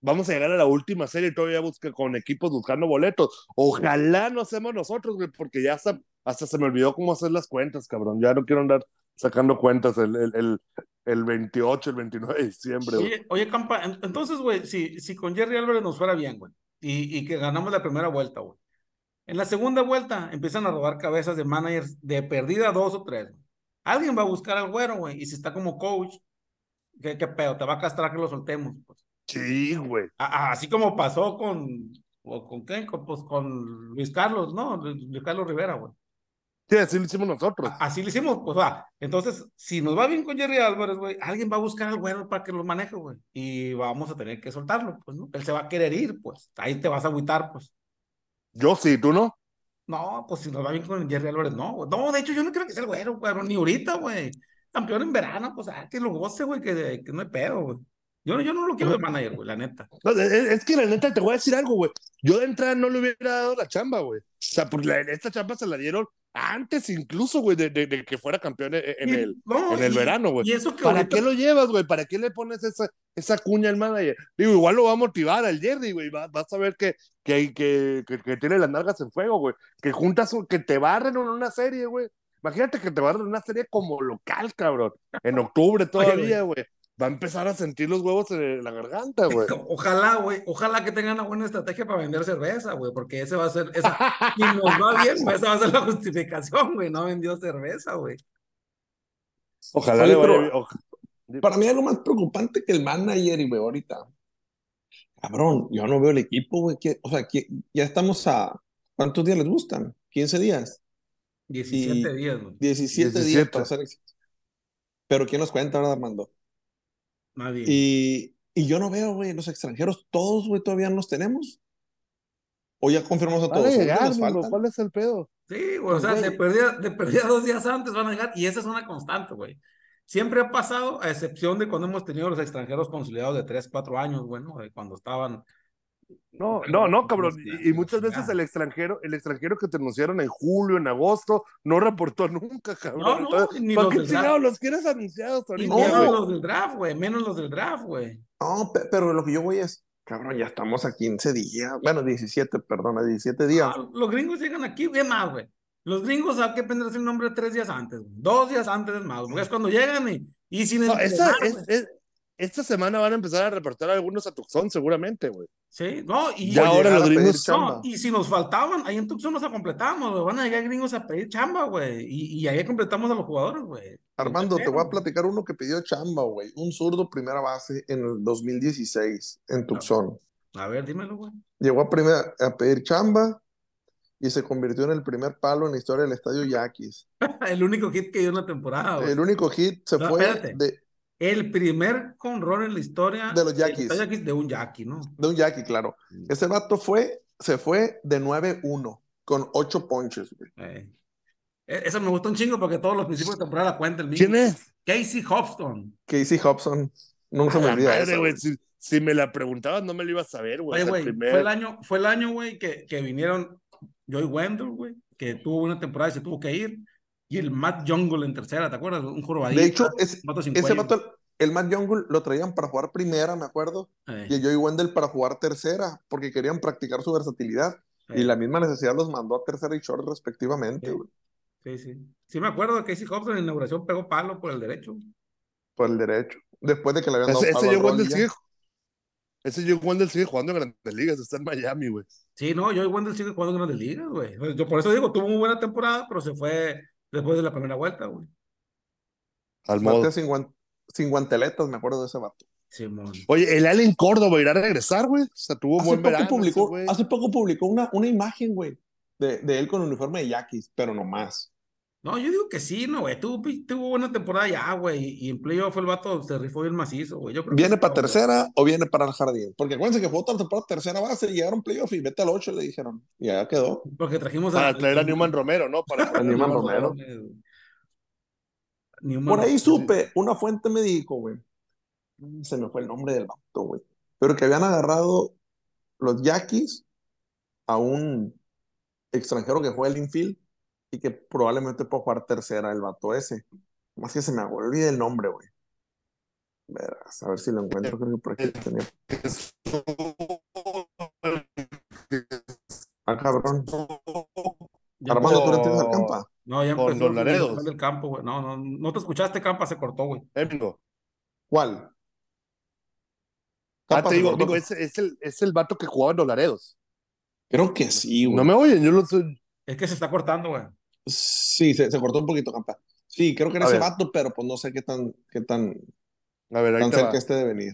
Speaker 2: vamos a llegar a la última serie y todavía busca con equipos buscando boletos. Ojalá no seamos nosotros, güey, porque ya hasta, hasta se me olvidó cómo hacer las cuentas, cabrón. Ya no quiero andar sacando cuentas el, el, el, el 28, el 29 de diciembre, güey.
Speaker 1: Oye, oye, Campa, en- entonces, güey, si, si con Jerry Álvarez nos fuera bien, güey, y, y que ganamos la primera vuelta, güey. En la segunda vuelta empiezan a robar cabezas de managers de perdida dos o tres. güey. Alguien va a buscar al güero, güey, y si está como coach, ¿qué, qué pedo? Te va a castrar que lo soltemos. Pues.
Speaker 2: Sí, güey.
Speaker 1: A- así como pasó con, o con quién, con, pues con Luis Carlos, ¿no? Luis Carlos Rivera, güey.
Speaker 2: Sí, así lo hicimos nosotros.
Speaker 1: Así lo hicimos, pues va. Entonces, si nos va bien con Jerry Álvarez, güey, alguien va a buscar al güero para que lo maneje, güey. Y vamos a tener que soltarlo, pues, ¿no? Él se va a querer ir, pues. Ahí te vas a agüitar, pues.
Speaker 2: Yo sí, tú no.
Speaker 1: No, pues si nos va bien con Jerry Álvarez, no, güey. No, de hecho, yo no creo que sea el güero, güey, ni ahorita, güey. Campeón en verano, pues, ah, que lo goce, güey, que, que no hay pedo, güey. Yo, yo no lo quiero de manager, güey, la neta.
Speaker 2: No, es, es que la neta te voy a decir algo, güey. Yo de entrada no le hubiera dado la chamba, güey. O sea, porque la- esta chamba se la dieron antes incluso, güey, de, de- de que fuera campeón en, en
Speaker 1: Y-
Speaker 2: el,
Speaker 1: no,
Speaker 2: en el
Speaker 1: y-
Speaker 2: verano, güey. ¿Para
Speaker 1: ahorita-
Speaker 2: qué lo llevas, güey? ¿Para qué le pones esa, esa cuña al manager? Digo, igual lo va a motivar al Jerry, güey. Va- Vas a ver que, que, que, que, que tiene las nalgas en fuego, güey. Que juntas, un- que te barren en una serie, güey. Imagínate que te barren en una serie como local, cabrón. En octubre todavía, güey. Va a empezar a sentir los huevos en la garganta, güey.
Speaker 1: Ojalá, güey, ojalá que tengan una buena estrategia para vender cerveza, güey, porque ese va a ser, esa, si nos va bien, esa va a ser la justificación, güey, no vendió cerveza, güey.
Speaker 2: Ojalá
Speaker 3: Oye,
Speaker 2: le vaya
Speaker 3: pero-
Speaker 2: bien. Oja-
Speaker 3: Para mí algo más preocupante que el manager, y güey, ahorita. Cabrón, yo no veo el equipo, güey. O sea, que ya estamos a... ¿Cuántos días les gustan? ¿15 días?
Speaker 1: 17
Speaker 3: Y-
Speaker 1: días, güey.
Speaker 3: 17, días
Speaker 2: 17.
Speaker 3: para hacer... Pero ¿quién nos cuenta, verdad, Armando?
Speaker 1: Nadie.
Speaker 3: Y, y yo no veo, güey, los extranjeros, todos, güey, todavía no los tenemos. O ya confirmamos a
Speaker 2: Van a
Speaker 3: todos.
Speaker 2: llegar. ¿cuál es el pedo?
Speaker 1: Sí, güey, o sea, de perdida, de perdida dos días antes van a llegar, y esa es una constante, güey. Siempre ha pasado, a excepción de cuando hemos tenido los extranjeros consolidados de 3, 4 años, bueno, de cuando estaban.
Speaker 2: No, no, no, cabrón. Y, y muchas veces el extranjero, el extranjero que te anunciaron en julio, en agosto, no reportó nunca, cabrón.
Speaker 1: No, no,
Speaker 2: Entonces,
Speaker 1: ni
Speaker 2: ¿Para
Speaker 1: los
Speaker 2: qué
Speaker 1: del draft.
Speaker 2: los quieres anunciados ahorita,
Speaker 1: menos
Speaker 2: güey?
Speaker 1: los del draft, güey, menos los del draft, güey.
Speaker 3: No, pe- pero lo que yo voy es, cabrón, ya estamos a 15 días. Bueno, 17, perdona, 17 días.
Speaker 1: Ah, los gringos llegan aquí, bien más, güey. Los gringos saben que vendrá el nombre tres días antes, güey. Dos días antes es más, güey. Es cuando llegan y, y sin
Speaker 2: No, esta, es- esta semana van a empezar a reportar algunos a Tucson, seguramente, güey.
Speaker 1: Sí, no, y,
Speaker 2: Ya ahora los gringos-
Speaker 1: no, y si nos faltaban, ahí en Tucson nos completamos, güey. Van a llegar gringos a pedir chamba, güey. Y, y ahí completamos a los jugadores, güey.
Speaker 3: Armando, te voy a platicar uno que pidió chamba, güey. Un zurdo primera base en el 2016 en Tucson.
Speaker 1: A ver, dímelo, güey.
Speaker 3: Llegó a, primera, a pedir chamba y se convirtió en el primer palo en la historia del estadio Yaquis.
Speaker 1: El único hit que dio en la temporada, güey.
Speaker 3: El único hit se
Speaker 1: No,
Speaker 3: fue
Speaker 1: espérate.
Speaker 3: de,
Speaker 1: El primer conrol en la historia
Speaker 3: De los Yankees.
Speaker 1: de un Jackie, ¿no?
Speaker 3: de un Yaquis, claro. Ese vato fue, se fue de 9-1 con 8 ponches, güey.
Speaker 1: Eh. Eso me gustó un chingo porque todos los principios de temporada la cuenta el mismo.
Speaker 2: ¿Quién es?
Speaker 1: Casey Hobson.
Speaker 3: Casey Hobson. Nunca me
Speaker 2: la
Speaker 3: olvida
Speaker 2: madre,
Speaker 3: eso.
Speaker 2: güey.
Speaker 3: güey.
Speaker 2: Si, si me la preguntabas, no me lo ibas a saber, güey. Primer-
Speaker 1: fue el año, fue el año, güey, que, que vinieron Joey Wendell, güey, que tuvo una temporada y se tuvo que ir. Y el Matt Jungle en tercera, ¿te acuerdas? Un jorobadito.
Speaker 3: De hecho, es-
Speaker 1: vato sin
Speaker 3: ese vato, el Matt Jungle, lo traían para jugar primera, me acuerdo,
Speaker 1: Eh,
Speaker 3: y el Joey Wendell para jugar tercera, porque querían practicar su versatilidad.
Speaker 1: eh,
Speaker 3: Y la misma necesidad los mandó a tercera y short respectivamente,
Speaker 1: Sí.
Speaker 3: güey,
Speaker 1: Sí, sí. Sí me acuerdo de Casey Hobson en la inauguración pegó palo por el derecho.
Speaker 3: por el derecho. Después de que le habían dado
Speaker 2: Ese, ese
Speaker 3: palo a
Speaker 2: Joe Wendell sigue. Ese Joe Wendell sigue jugando en grandes ligas. Está en Miami, güey.
Speaker 1: Sí, no, Joey Wendell sigue jugando en grandes ligas, güey. Pues Yo por eso digo, tuvo muy buena temporada, pero se fue después de la primera vuelta, güey.
Speaker 2: Al modo.
Speaker 3: Sin, guan- sin guanteletas, me acuerdo de ese vato.
Speaker 1: Simón.
Speaker 2: Oye, el Allen Córdoba irá a regresar, güey. O sea, tuvo
Speaker 3: Hace
Speaker 2: buen
Speaker 3: poco,
Speaker 2: verano.
Speaker 3: publicó,
Speaker 2: ese
Speaker 3: hace poco publicó una, una imagen, güey, de, de él con uniforme de Yaquis, pero no más.
Speaker 1: No, yo digo que sí, no, güey. Tuvo, tuvo buena temporada ya, güey. Y, en playoff el vato se rifó bien macizo, güey. Yo creo que
Speaker 3: ¿Viene para tercera o viene para el jardín? Porque acuérdense que fue otra temporada tercera base y llegaron playoff y vete al 8, le dijeron. Y ya quedó.
Speaker 1: Porque trajimos
Speaker 2: Para traer a Newman Romero, ¿no? Para
Speaker 3: A Newman Romero.
Speaker 1: Newman
Speaker 3: Por ahí supe, una fuente me dijo, güey. Se me fue el nombre del vato, güey. Pero que habían agarrado los Yaquis a un extranjero que juega el infield y que probablemente pueda jugar tercera el vato ese. Más que se me olvida el nombre, güey. Verás, a ver si lo encuentro, creo que por aquí tenía. Ah, cabrón.
Speaker 1: Ya
Speaker 3: Armando, ¿tú le entiendes al campa?
Speaker 1: No, ya
Speaker 2: Con
Speaker 1: empezó
Speaker 2: los Laredos.
Speaker 1: el del campo, güey. No, no, no te escuchaste, Campa se cortó, güey.
Speaker 2: Amigo.
Speaker 3: ¿Cuál?
Speaker 2: Ah, te digo, amigo, es, es, el, es el vato que jugaba en los Laredos.
Speaker 3: Creo que sí, güey.
Speaker 2: No me oyen, yo lo sé.
Speaker 1: Es que se está cortando, güey.
Speaker 3: Sí, se, se cortó un poquito, campa. Sí, creo que era
Speaker 2: A
Speaker 3: ese
Speaker 2: ver.
Speaker 3: vato, pero pues no sé qué tan, qué tan,
Speaker 2: A ver, ahí
Speaker 3: tan
Speaker 2: te va.
Speaker 3: cerca esté de venir.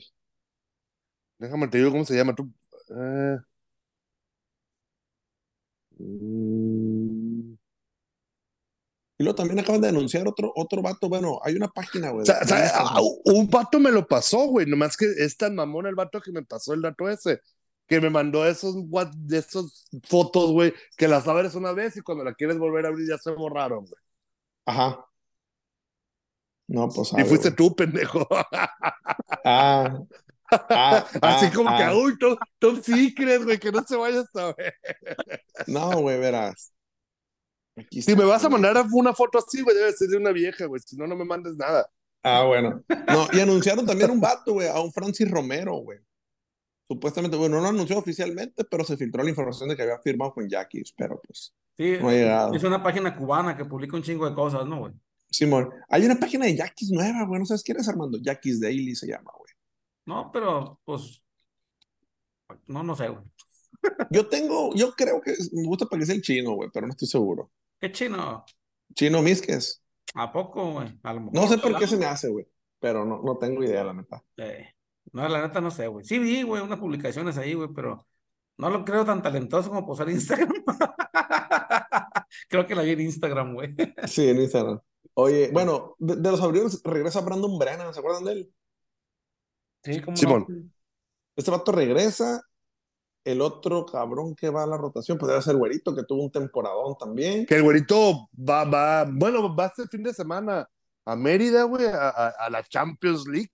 Speaker 2: Déjame te digo cómo se llama. Tú. Eh. Mm.
Speaker 3: Y luego también acaban de anunciar otro, otro vato. Bueno, hay una página, güey.
Speaker 2: O sea,
Speaker 3: de
Speaker 2: o sea,
Speaker 3: Instagram.
Speaker 2: ah, un vato me lo pasó, güey. Nomás que es tan mamón el vato que me pasó el dato ese. Que me mandó esos, what- de esos fotos, güey, que las abres una vez y cuando la quieres volver a abrir ya se borraron, güey.
Speaker 3: Ajá. No, pues.
Speaker 2: Y
Speaker 3: sabe,
Speaker 2: fuiste tú, pendejo.
Speaker 3: Ah. Ah,
Speaker 2: Así
Speaker 3: ah,
Speaker 2: como que,
Speaker 3: ah.
Speaker 2: uy, top, top secret, güey, que no se vaya a saber.
Speaker 3: No, güey, verás. Aquí
Speaker 2: Si
Speaker 3: está,
Speaker 2: me vas a mandar una foto así, güey, debe ser de una vieja, güey. Si no, no me mandes nada.
Speaker 3: Ah, bueno. No, y anunciaron también un vato, güey, a un Francis Romero, güey. Supuestamente, bueno, no lo anunció oficialmente, pero se filtró la información de que había firmado con Yaquis, pero pues
Speaker 1: Sí,
Speaker 3: no ha llegado.
Speaker 1: es una página cubana que publica un chingo de cosas, ¿no, güey?
Speaker 3: Simón, hay una página de Yaquis nueva, güey, no sabes quién es Armando. Yaquis Daily se llama, güey.
Speaker 1: No, pero, pues, no, no sé, güey.
Speaker 3: Yo tengo, yo creo que me gusta para que sea el chino, güey, pero no estoy seguro.
Speaker 1: ¿Qué chino?
Speaker 3: Chino Misques.
Speaker 1: ¿A poco, güey?
Speaker 3: No sé por qué se me hace, güey, pero no, no tengo idea, la neta.
Speaker 1: Eh, no, la neta no sé, güey. Sí vi, güey, unas publicaciones ahí, güey, pero no lo creo tan talentoso como posar Instagram. Creo que la vi en Instagram, güey.
Speaker 3: Sí, en Instagram. Oye, bueno, de, de los abril regresa Brandon Brennan, ¿se acuerdan de él?
Speaker 1: Sí, como
Speaker 2: Simón.
Speaker 3: Este vato regresa. El otro cabrón que va a la rotación, pues debe ser Güerito, que tuvo un temporadón también.
Speaker 2: Que el güerito va, va, bueno, va este fin de semana a Mérida, güey, a, a- a la Champions League.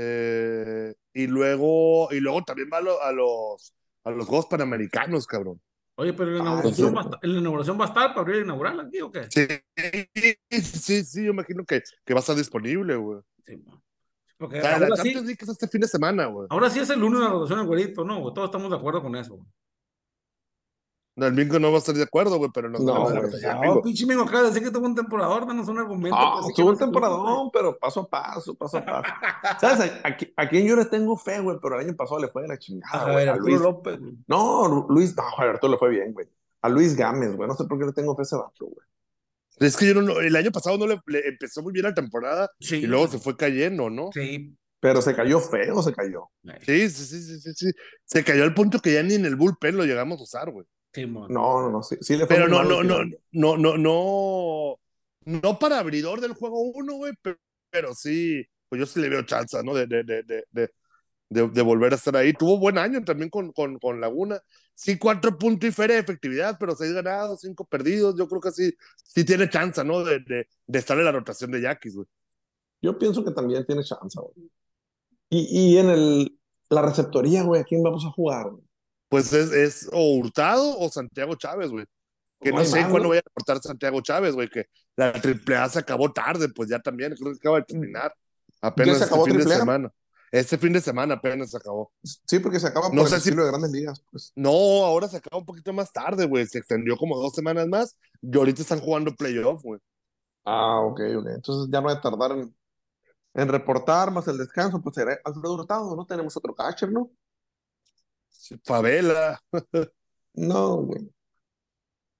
Speaker 2: Eh, y luego, y luego también va a, lo- a los a los Juegos Panamericanos, cabrón.
Speaker 1: Oye, pero la
Speaker 3: Ah,
Speaker 1: inauguración, va a estar- la inauguración va a estar para abrir inaugural aquí, ¿o qué?
Speaker 2: Sí, sí, sí, yo imagino que, que va a estar disponible, güey.
Speaker 1: Sí. Porque
Speaker 2: O sea, la
Speaker 1: ahora
Speaker 2: Champions
Speaker 1: sí,
Speaker 2: League es este fin de semana, güey.
Speaker 1: ahora sí es el uno de la rotación del güerito, ¿no? güey? Todos estamos de acuerdo con eso. güey.
Speaker 2: No, el Mingo no va a estar de acuerdo, güey, pero
Speaker 3: No,
Speaker 2: a
Speaker 3: güey.
Speaker 1: No, pinche Mingo acaba de decir que tuvo un temporador, danos un argumento.
Speaker 3: Ah,
Speaker 1: pues, sí que
Speaker 3: tuvo un temporadón, pero paso a paso, paso a paso. ¿Sabes? A- Aquí, quien yo le tengo fe, güey, pero el año pasado le fue de la chingada, güey. A
Speaker 1: Arturo
Speaker 3: Luis.
Speaker 1: López. güey.
Speaker 3: No, Lu- Luis, no, a Alberto le fue bien, güey. A Luis Gámez, güey. No sé por qué le tengo fe a ese vato, güey.
Speaker 2: Es que yo no, no- el año pasado no le, le empezó muy bien la temporada
Speaker 1: Sí.
Speaker 2: y luego se fue cayendo, ¿no?
Speaker 1: Sí.
Speaker 3: Pero se cayó feo, se cayó.
Speaker 2: Sí, sí, sí, sí, sí, sí. Se cayó al punto que ya ni en el bullpen lo llegamos a usar, güey.
Speaker 3: No, no, no, sí, sí le fue
Speaker 2: Pero no, no, no, no, no, no, no para abridor del juego uno, güey, pero, pero sí, pues yo sí le veo chance, ¿no? De, de, de, de, de, de- de volver a estar ahí. Tuvo buen año también con, con, con Laguna. Sí, cuatro puntos y feria de efectividad, pero seis ganados, cinco perdidos. Yo creo que sí, sí tiene chance, ¿no? De, de, de estar en la rotación de Yaquis, güey.
Speaker 3: Yo pienso que también tiene chance, güey. Y, y en el, la receptoría, güey, ¿a quién vamos a jugar? güey?
Speaker 2: Pues es, es o Hurtado o Santiago Chávez, güey. Que no sé cuándo
Speaker 3: ¿no?
Speaker 2: vaya a reportar Santiago Chávez, güey, que la AAA se acabó tarde, pues ya también, creo que acaba de terminar. Apenas
Speaker 3: se
Speaker 2: este
Speaker 3: acabó
Speaker 2: fin de semana. Este fin de semana apenas se acabó.
Speaker 3: Sí, porque se acaba
Speaker 2: No
Speaker 3: por
Speaker 2: sé
Speaker 3: el
Speaker 2: si-
Speaker 3: estilo de grandes ligas, pues.
Speaker 2: No, ahora se acaba un poquito más tarde, güey. Se extendió como dos semanas más. Y ahorita están jugando playoff, güey.
Speaker 3: Ah, ok, ok. Entonces ya no hay que tardar en, en reportar más el descanso, pues será Alfredo Hurtado, no tenemos otro catcher, ¿no?
Speaker 2: Favela.
Speaker 3: No, güey.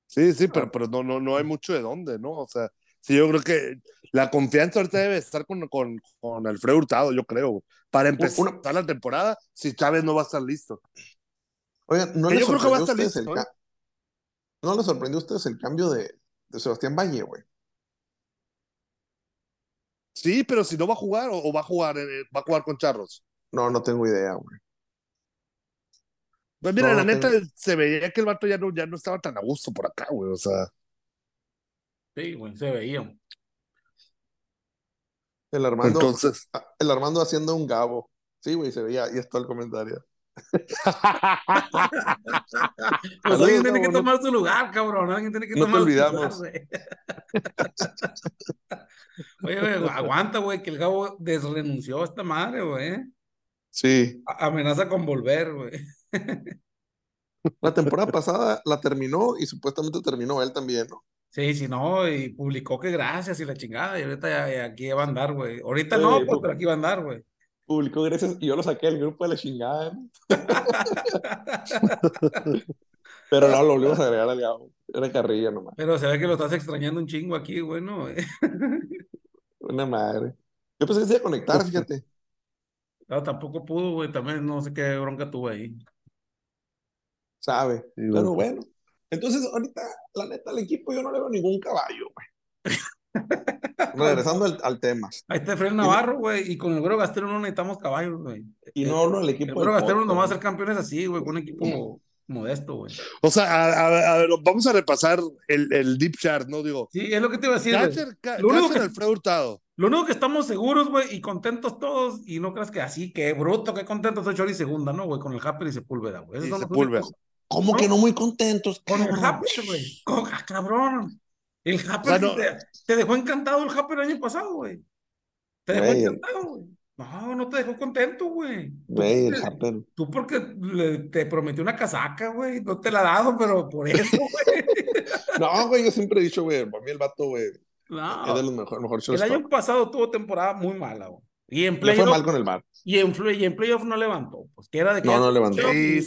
Speaker 2: Sí, sí, pero, pero no, no, no hay mucho de dónde, ¿no? O sea, sí, yo creo que la confianza ahorita debe estar con, con, con Alfredo Hurtado, yo creo, güey. Para empezar
Speaker 3: Una-
Speaker 2: la temporada, si Chávez no va a estar listo.
Speaker 3: Oigan, ¿no
Speaker 2: Que
Speaker 3: les
Speaker 2: yo creo que va a
Speaker 3: sorprendió a
Speaker 2: estar
Speaker 3: ustedes el
Speaker 2: listo, ¿eh?
Speaker 3: ca- ¿No les sorprendió a ustedes el cambio de, de Sebastián Valle, güey?
Speaker 2: Sí, pero si no va a jugar o, o va a jugar, eh, va a jugar con Charros.
Speaker 3: No, no tengo idea, güey.
Speaker 2: Pues mira,
Speaker 3: No,
Speaker 2: la neta, se veía que el vato ya no, ya no estaba tan a gusto por acá, güey. O sea,
Speaker 1: Sí, güey, se veía.
Speaker 3: El Armando,
Speaker 2: entonces.
Speaker 3: ah, el Armando haciendo un gabo. Sí, güey, se veía, ahí está el comentario.
Speaker 1: Pues alguien tiene que tomar su lugar, cabrón. Alguien tiene que
Speaker 3: no te
Speaker 1: tomar su
Speaker 3: olvidamos.
Speaker 1: lugar, güey. Oye, güey, aguanta, güey, que el Gabo desrenunció a esta madre, güey.
Speaker 3: Sí.
Speaker 1: A- Amenaza con volver, güey.
Speaker 3: La temporada pasada la terminó y supuestamente terminó él también, ¿no?
Speaker 1: Sí, sí, no, y publicó que gracias y la chingada, y ahorita ya, ya aquí va a andar, güey. Ahorita no, pues,
Speaker 3: pu-
Speaker 1: pero aquí va a andar, güey.
Speaker 3: Publicó gracias y yo lo saqué del grupo de la chingada. ¿no? Pero no, lo volvimos a agregar al Gabo. Era carrilla nomás.
Speaker 1: Pero se ve que lo estás extrañando un chingo aquí, güey, ¿no?
Speaker 3: Una madre. Yo pensé que se iba a conectar, fíjate.
Speaker 1: No, tampoco pudo, güey, también no sé qué bronca tuvo ahí.
Speaker 3: Sabe.
Speaker 2: Sí,
Speaker 3: Pero bueno. Entonces, ahorita, la neta, al equipo yo no le veo ningún caballo, güey. Regresando al, al tema.
Speaker 1: Ahí está Fred Navarro, güey, y con el Güero Gastero no necesitamos caballos, güey.
Speaker 3: Y no hablo del
Speaker 1: El
Speaker 3: equipo
Speaker 1: Güero
Speaker 3: del
Speaker 1: Gastero no va a ser campeones así, güey, con un equipo modesto, güey.
Speaker 2: O sea, a, a- a ver, vamos a repasar el, el deep chart, ¿no? Digo,
Speaker 1: Sí, es lo que te iba a decir,
Speaker 2: ca-
Speaker 1: Lo único que-
Speaker 2: Alfredo Hurtado.
Speaker 1: Lo único que estamos seguros, güey, y contentos todos, y no creas que así, que bruto, que contentos soy Chori segunda, ¿no, güey? Con el Happer y Sepúlveda, güey.
Speaker 2: Sepúlveda.
Speaker 3: ¿Cómo que no muy contentos?
Speaker 1: Con el? Happer, güey. Con- ah, cabrón. El Happer
Speaker 2: O sea, no-
Speaker 1: te, te dejó encantado el Happer el año pasado, güey. Te dejó encantado, güey. No, no te dejó contento, güey.
Speaker 3: Güey, el Happer.
Speaker 1: Tú porque le- te prometió una casaca, güey. No te la ha dado, pero por eso, güey.
Speaker 3: No, güey, yo siempre he dicho, güey, para mí el vato, güey, es de
Speaker 1: No.
Speaker 3: los mejores, mejor
Speaker 1: El año pasado tuvo temporada muy mala, güey. Y en
Speaker 3: Le fue
Speaker 1: playoff,
Speaker 3: mal con el bar.
Speaker 1: y en, y en playoff no levantó. Pues que era de que
Speaker 3: No, no levantó.
Speaker 2: Sí,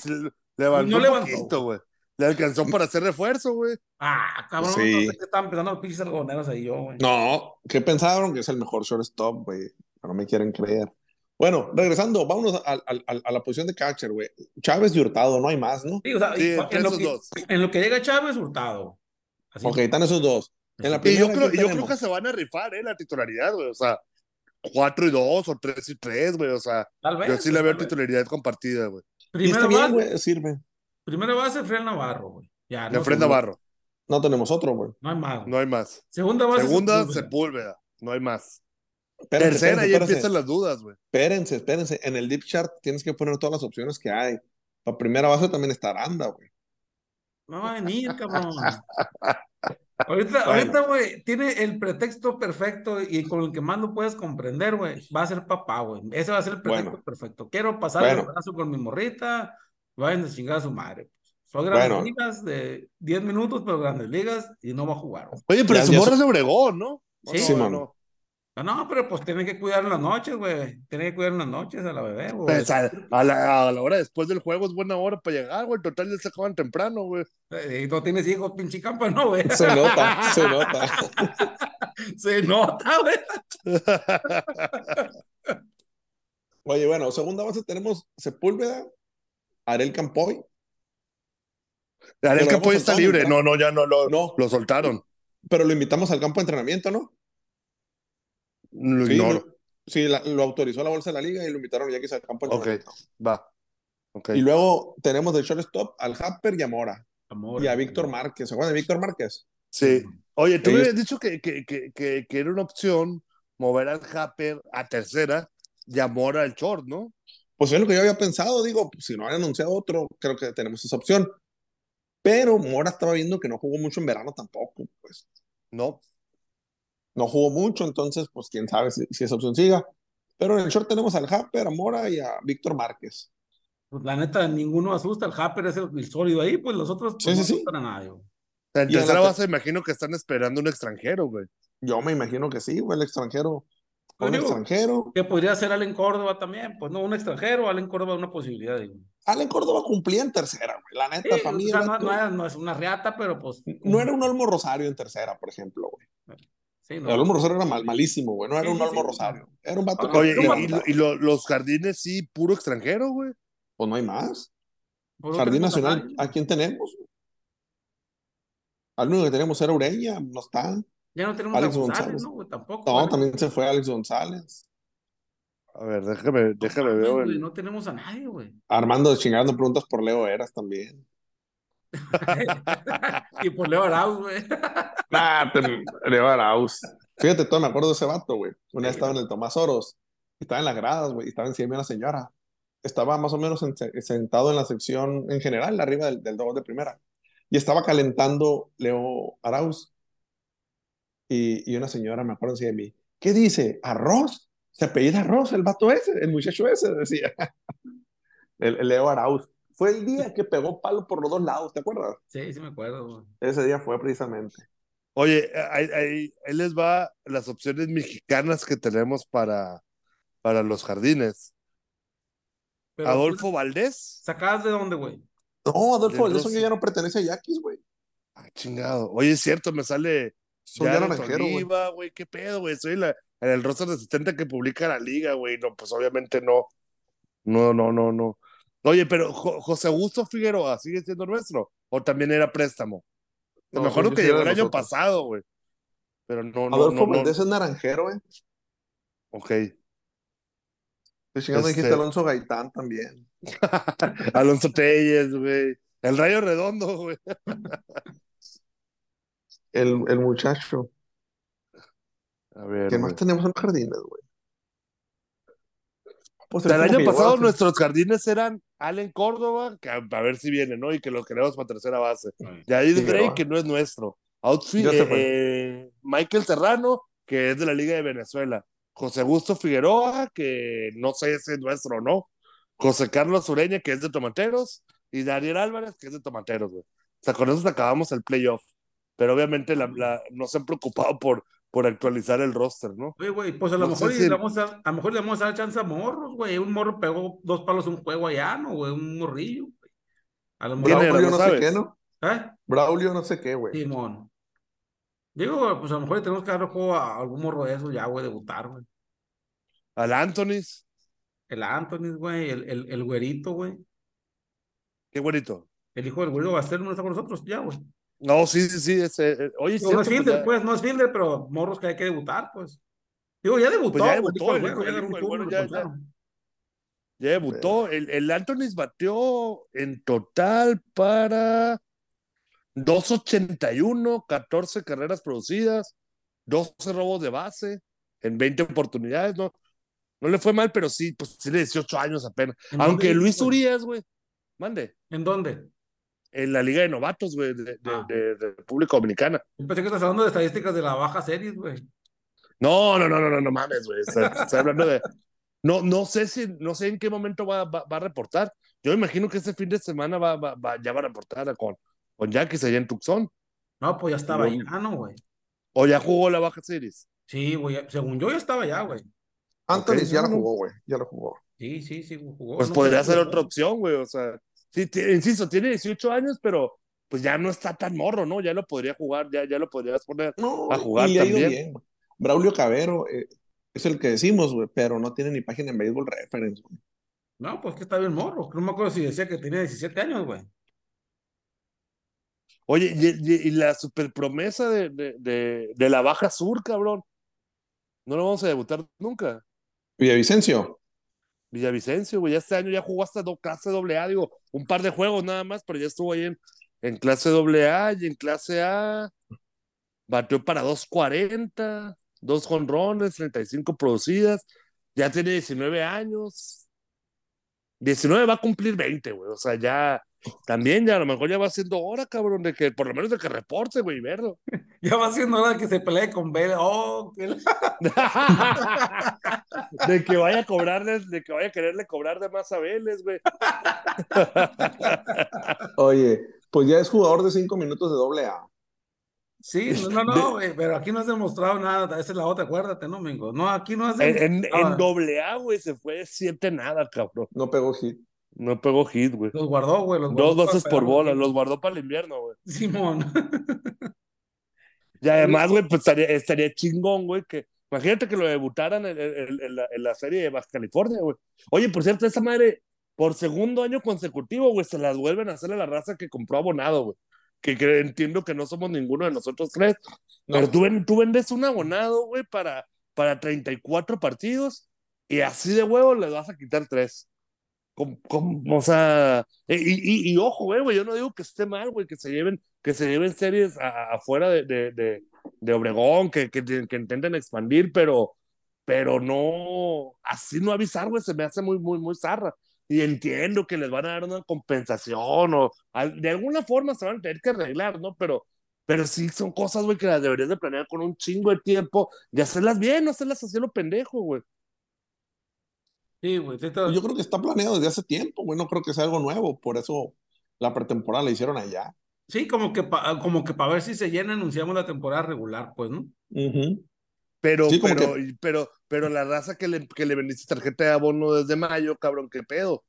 Speaker 2: levantó
Speaker 1: No
Speaker 2: un
Speaker 1: levantó.
Speaker 2: poquito, güey. Le alcanzó para hacer refuerzo, güey.
Speaker 1: Ah, cabrón,
Speaker 3: Sí.
Speaker 1: no sé qué estaban pensando los pinches algodoneros ahí yo, güey.
Speaker 3: No, ¿qué pensaron? Que es el mejor shortstop, güey. No me quieren creer. Bueno, regresando, vámonos a, a- a- a la posición de catcher, güey. Chávez y Hurtado, no hay más, ¿no?
Speaker 1: Sí, o sea,
Speaker 2: Sí,
Speaker 1: en, lo
Speaker 2: esos
Speaker 1: que,
Speaker 2: dos.
Speaker 1: en lo que llega Chávez, Hurtado. Así.
Speaker 3: Ok, están esos dos. En la
Speaker 2: Y yo creo,
Speaker 3: ¿quién
Speaker 2: yo creo que se van a rifar, ¿eh? La titularidad, güey. O sea, 4 y 2 o 3 y 3, güey. O sea,
Speaker 1: Tal vez.
Speaker 2: yo sí le veo
Speaker 1: vez.
Speaker 2: titularidad compartida, güey.
Speaker 3: Y está
Speaker 1: Primera
Speaker 3: bien,
Speaker 1: base,
Speaker 3: güey, sirve.
Speaker 1: primera base, Fred Navarro, güey. Ya, no,
Speaker 2: Fred
Speaker 1: no,
Speaker 2: Navarro.
Speaker 3: No tenemos otro, güey.
Speaker 1: no hay más.
Speaker 2: No hay más.
Speaker 1: Segunda base.
Speaker 2: Segunda,
Speaker 1: Sepúlveda.
Speaker 2: Sepúlveda. No hay más.
Speaker 3: Espérense,
Speaker 2: Tercera,
Speaker 3: espérense,
Speaker 2: ya
Speaker 3: espérense.
Speaker 2: empiezan las dudas, güey.
Speaker 3: Espérense, espérense. En el deep chart tienes que poner todas las opciones que hay. Para primera base también está Aranda, güey.
Speaker 1: No va a venir, cabrón. Ahorita,
Speaker 3: Bueno.
Speaker 1: ahorita, güey, tiene el pretexto perfecto y con el que más lo puedes comprender, güey. Va a ser papá, güey. Ese va a ser el pretexto
Speaker 3: Bueno.
Speaker 1: perfecto. Quiero pasar el
Speaker 3: Bueno.
Speaker 1: abrazo con mi morrita. Vayan a chingar a su madre. Son grandes
Speaker 3: Bueno.
Speaker 1: ligas de 10 minutos, pero grandes ligas y no va a jugar. güey.
Speaker 2: Oye, pero
Speaker 3: Ya-
Speaker 2: su
Speaker 3: ya
Speaker 2: morra es de Obregón, ¿no?
Speaker 1: Sí.
Speaker 2: ¿O
Speaker 3: Sí,
Speaker 2: no,
Speaker 3: mano.
Speaker 2: No?
Speaker 1: No, pero pues tiene que cuidar en las noches, güey. Tiene que cuidar en las noches a la bebé, güey.
Speaker 2: Pues a, a la, a la hora después del juego es buena hora para llegar, güey. Total, ya se acaban temprano, güey.
Speaker 1: Eh, Y no tienes hijos, pinche campa, no, güey.
Speaker 3: Se nota, se nota.
Speaker 1: Se nota, güey.
Speaker 3: Oye, bueno, segunda base tenemos Sepúlveda, Arel Campoy, Pero
Speaker 2: Campoy está libre. No, no, ya no lo,
Speaker 3: No.
Speaker 2: lo soltaron.
Speaker 3: Pero lo invitamos al campo de entrenamiento, ¿no?
Speaker 2: Lo
Speaker 3: Sí,
Speaker 2: ignoro.
Speaker 3: lo, sí, la- lo autorizó la bolsa de la liga y lo invitaron ya que al campo de
Speaker 2: Ok, va. Ok.
Speaker 3: Y luego tenemos de shortstop al Happer y a Mora.
Speaker 1: Amor.
Speaker 3: Y a Víctor Márquez. ¿Se acuerdan de Víctor Márquez?
Speaker 2: Sí. Oye, tú me
Speaker 3: Ellos-
Speaker 2: habías dicho que, que, que, que, que era una opción mover al Happer a tercera y a Mora al short, ¿no?
Speaker 3: Pues es lo que yo había pensado. Digo, pues, si no han anunciado otro, creo que tenemos esa opción. Pero Mora estaba viendo que no jugó mucho en verano tampoco. Pues
Speaker 2: No.
Speaker 3: No jugó mucho, entonces, pues quién sabe si, si esa opción siga. Pero en el short tenemos al Happer, a Mora y a Víctor Márquez.
Speaker 1: Pues la neta, ninguno asusta. El Happer es el, el sólido ahí, pues los otros pues,
Speaker 3: Sí,
Speaker 1: no
Speaker 3: sí, sí.
Speaker 1: asustan a nadie.
Speaker 2: En
Speaker 3: Y en
Speaker 2: tercera
Speaker 3: te-
Speaker 2: base imagino que están esperando un extranjero, güey.
Speaker 3: Yo me imagino que sí, güey, el extranjero.
Speaker 1: Pues
Speaker 3: Un
Speaker 1: digo,
Speaker 3: extranjero.
Speaker 1: Que podría ser Allen Córdoba también. Pues no, un extranjero, Allen Córdoba una posibilidad. Digo.
Speaker 3: Allen Córdoba cumplía en tercera, güey. La neta,
Speaker 1: Sí,
Speaker 3: para mí,
Speaker 1: o sea,
Speaker 3: el
Speaker 1: no, no es una reata, pero pues.
Speaker 3: no era un Olmo Rosario en tercera, por ejemplo, güey.
Speaker 1: Sí, no.
Speaker 3: El Olmo Rosario era mal, malísimo, güey. No era
Speaker 1: Sí,
Speaker 3: un
Speaker 1: sí,
Speaker 3: Olmo
Speaker 1: sí.
Speaker 3: Rosario. Era un vato que.
Speaker 2: Oye, y, y- y lo- los jardines sí, puro extranjero, güey.
Speaker 3: Pues no hay más. Jardín Nacional. ¿a quién tenemos? Al único que tenemos era Ureña, no está.
Speaker 1: Ya no tenemos
Speaker 3: Alex
Speaker 1: a González,
Speaker 3: González.
Speaker 1: ¿no? güey? Tampoco.
Speaker 3: No, también se fue Alex González.
Speaker 2: A ver, déjame, déjame ver.
Speaker 1: No tenemos a nadie, güey.
Speaker 3: Armando chingando preguntas por Leo Eras también.
Speaker 1: Y por Leo Arauz, güey.
Speaker 3: Nah, Leo Arauz. Fíjate, todo me acuerdo de ese vato, güey. Una vez estaba en el Tomás Oros, estaba en las gradas, güey, y estaba encima de una señora. Estaba más o menos en- sentado en la sección en general, arriba del, del de primera. Y estaba calentando Leo Arauz. Y, y una señora, me acuerdo encima de mí, ¿qué dice? ¿Arroz? Se apellida Arroz, el vato ese, el muchacho ese, decía. El, el Leo Arauz. Fue el día que pegó palo por los dos lados, ¿te acuerdas?
Speaker 1: Sí, sí me acuerdo, güey.
Speaker 3: Ese día fue precisamente.
Speaker 2: Oye, ahí, ahí- ahí les va las opciones mexicanas que tenemos para, para los jardines.
Speaker 1: Pero,
Speaker 2: Adolfo Valdés.
Speaker 1: ¿Sacadas de dónde, güey?
Speaker 3: No, Adolfo Valdés ya no pertenece a Yaquis, güey.
Speaker 2: Ah, chingado. Oye, es cierto, me sale
Speaker 3: Son ya güey.
Speaker 2: Oliva, güey. ¿Qué pedo, güey? Soy la, en el roster de 70 que publica la liga, güey. No, pues obviamente no. No, no, no, no. Oye, pero Jo- José Augusto Figueroa, ¿sigue siendo nuestro? ¿O también era préstamo?
Speaker 3: No,
Speaker 2: me acuerdo
Speaker 3: sí,
Speaker 2: que llegó el año pasado, güey. Pero no, no,
Speaker 3: Adolfo
Speaker 2: no, no.
Speaker 3: Es naranjero, güey.
Speaker 2: Ok.
Speaker 3: Estoy chingando,
Speaker 2: Este-
Speaker 3: dijiste Alonso Gaitán también.
Speaker 2: Alonso Telles, güey. El Rayo Redondo, güey.
Speaker 3: El, el muchacho.
Speaker 2: A ver,
Speaker 3: ¿Qué más tenemos en jardines, güey? Pues
Speaker 2: el año pasado nuestros jardines eran Allen Córdoba, que a, a ver si viene, ¿no? Y que lo queremos para tercera base. Yair
Speaker 3: Figueroa.
Speaker 2: Drake, que no es nuestro.
Speaker 3: Se
Speaker 2: eh, eh, Michael Serrano, que es de la Liga de Venezuela. José Augusto Figueroa, que no sé si es nuestro o no. José Carlos Ureña, que es de Tomateros. Y Daniel Álvarez, que es de Tomateros, güey. O sea, con eso acabamos el playoff. Pero obviamente la, la- no se han preocupado por, por actualizar el roster, ¿no?
Speaker 1: Oye, güey, pues a lo
Speaker 2: No
Speaker 1: mejor
Speaker 2: si-
Speaker 1: le vamos a, a lo mejor le vamos a dar chance a morros, güey. Un morro pegó dos palos un juego allá, ¿no, güey? Un morrillo, güey. A lo
Speaker 2: ¿Quién
Speaker 1: mejor.
Speaker 3: Braulio
Speaker 2: ¿No
Speaker 3: sé qué, ¿no?
Speaker 1: ¿Eh?
Speaker 3: Braulio no sé qué, güey.
Speaker 1: Simón. Digo, pues a lo mejor le tenemos que dar juego a algún morro de esos ya, güey, debutar, güey.
Speaker 2: Al Anthony's.
Speaker 1: El Anthony, güey, el, el, el güerito, güey.
Speaker 2: Qué bonito.
Speaker 1: El hijo del güero Bastel no está con nosotros ya, güey.
Speaker 2: No, sí, sí, sí. Ese, eh, oye,
Speaker 1: no es
Speaker 2: cierto, pues
Speaker 1: fielder,
Speaker 2: ya-
Speaker 1: pues, no es fielder, pero morros que hay que debutar, pues. Digo, ya debutó,
Speaker 2: Pues ya debutó, el
Speaker 1: ya turno,
Speaker 2: ya- debutó. El, el Anthony batió en total para 281, 14 carreras producidas, 12 robos de base en 20 oportunidades. No, no le fue mal, pero sí, pues tiene 18 años apenas.
Speaker 1: ¿En
Speaker 2: Aunque
Speaker 1: dónde
Speaker 2: Luis? Urias, güey, mande,
Speaker 1: ¿En dónde?
Speaker 2: En la Liga de Novatos, güey, de, de-
Speaker 1: Ah.
Speaker 2: de- de República Dominicana.
Speaker 1: Pensé que estás hablando de estadísticas de la baja series, güey.
Speaker 2: No, no, no, no, no, no mames, güey. Estoy, estoy hablando de. No, no sé si, no sé en qué momento va, va, va a reportar. Yo imagino que este fin de semana va, va, va- ya va a reportar con, con Yankees allá en Tucson.
Speaker 1: No, pues ya estaba allá, ¿no, güey?
Speaker 2: O ya jugó la Baja Series.
Speaker 1: Sí, güey, ya- según yo ya estaba allá, güey.
Speaker 3: Anthony
Speaker 2: Ok,
Speaker 3: ya
Speaker 2: no,
Speaker 3: la jugó, güey. Ya la jugó.
Speaker 1: Sí, sí, sí, jugó.
Speaker 2: Pues
Speaker 1: no
Speaker 2: podría ser otra opción, güey. O sea, sí, insisto, tiene 18 años, pero pues ya no está tan morro, ¿no? Ya lo podría jugar, ya, ya lo podrías poner.
Speaker 3: No,
Speaker 2: A jugar
Speaker 3: y le ha ido
Speaker 2: también.
Speaker 3: bien. Braulio Cabero eh, es el que decimos, güey, pero no tiene ni página en Baseball Reference, güey.
Speaker 1: No, pues que está bien morro. No me acuerdo si decía que tenía 17 años, güey.
Speaker 2: Oye, y, y- y la super promesa de, de, de, de la Baja Sur, cabrón. No lo vamos a debutar nunca.
Speaker 3: Villavicencio.
Speaker 2: Villavicencio, güey, este año ya jugó hasta do, clase doble A, digo, un par de juegos nada más, pero ya estuvo ahí en, en clase doble A y en clase A. Batió para 2.40, dos jonrones, 35 producidas. Ya tiene 19 años. 19 va a cumplir 20, güey. O sea, ya también ya a lo mejor ya va siendo hora, cabrón, de que por lo menos de que reporte, güey, y verlo.
Speaker 1: Ya va siendo hora que se pelee con Vélez. Oh, que
Speaker 2: de que vaya a cobrarles, de que vaya a quererle cobrar de más a Vélez, güey.
Speaker 3: Oye, pues ya es jugador de cinco minutos de doble A.
Speaker 1: Sí, no, no, güey, pero aquí no has demostrado nada. Esa es la otra, acuérdate, ¿no, Mingo? No, aquí no has
Speaker 2: En, en,
Speaker 1: demostrado.
Speaker 2: en doble A, güey, se fue siete nada, cabrón.
Speaker 3: No pegó hit.
Speaker 2: No pegó hit, güey.
Speaker 1: Los guardó, güey. Los
Speaker 2: Dos
Speaker 1: guardó para
Speaker 2: por bola,
Speaker 1: los
Speaker 2: guardó para el invierno, güey.
Speaker 1: Simón.
Speaker 2: Y además, güey, pues estaría, estaría chingón, güey, que imagínate que lo debutaran en, en- en la, en la serie de Baja California, güey. Oye, por cierto, esa madre, por segundo año consecutivo, güey, se las vuelven a hacer a la raza que compró abonado, güey. Que, que entiendo que no somos ninguno de nosotros tres,
Speaker 3: No.
Speaker 2: pero tú vendes un abonado, güey, para, para 34 partidos y así de huevo le vas a quitar tres. Como, como, o sea, y, y, y ojo, güey, güey, yo no digo que esté mal, güey, que se lleven, que se lleven series afuera de, de, de, de Obregón, que, que, que intenten expandir, pero, pero no, así no avisar, güey, se me hace muy, muy, muy zarra. Y entiendo que les van a dar una compensación o de alguna forma se van a tener que arreglar, ¿no? Pero, pero sí son cosas, güey, que las deberías de planear con un chingo de tiempo y hacerlas bien, no hacerlas así lo pendejo, güey.
Speaker 1: Sí, güey. sí
Speaker 3: Pues Yo creo que está planeado desde hace tiempo, güey. No creo que sea algo nuevo. Por eso la pretemporada la hicieron allá.
Speaker 1: Sí, como que para como que para ver si se llena anunciamos la temporada regular, pues, ¿no?
Speaker 3: Ujú.
Speaker 2: Pero,
Speaker 3: Sí,
Speaker 2: pero, pero, pero la raza que le, que le vendiste tarjeta de abono desde mayo, cabrón, qué pedo.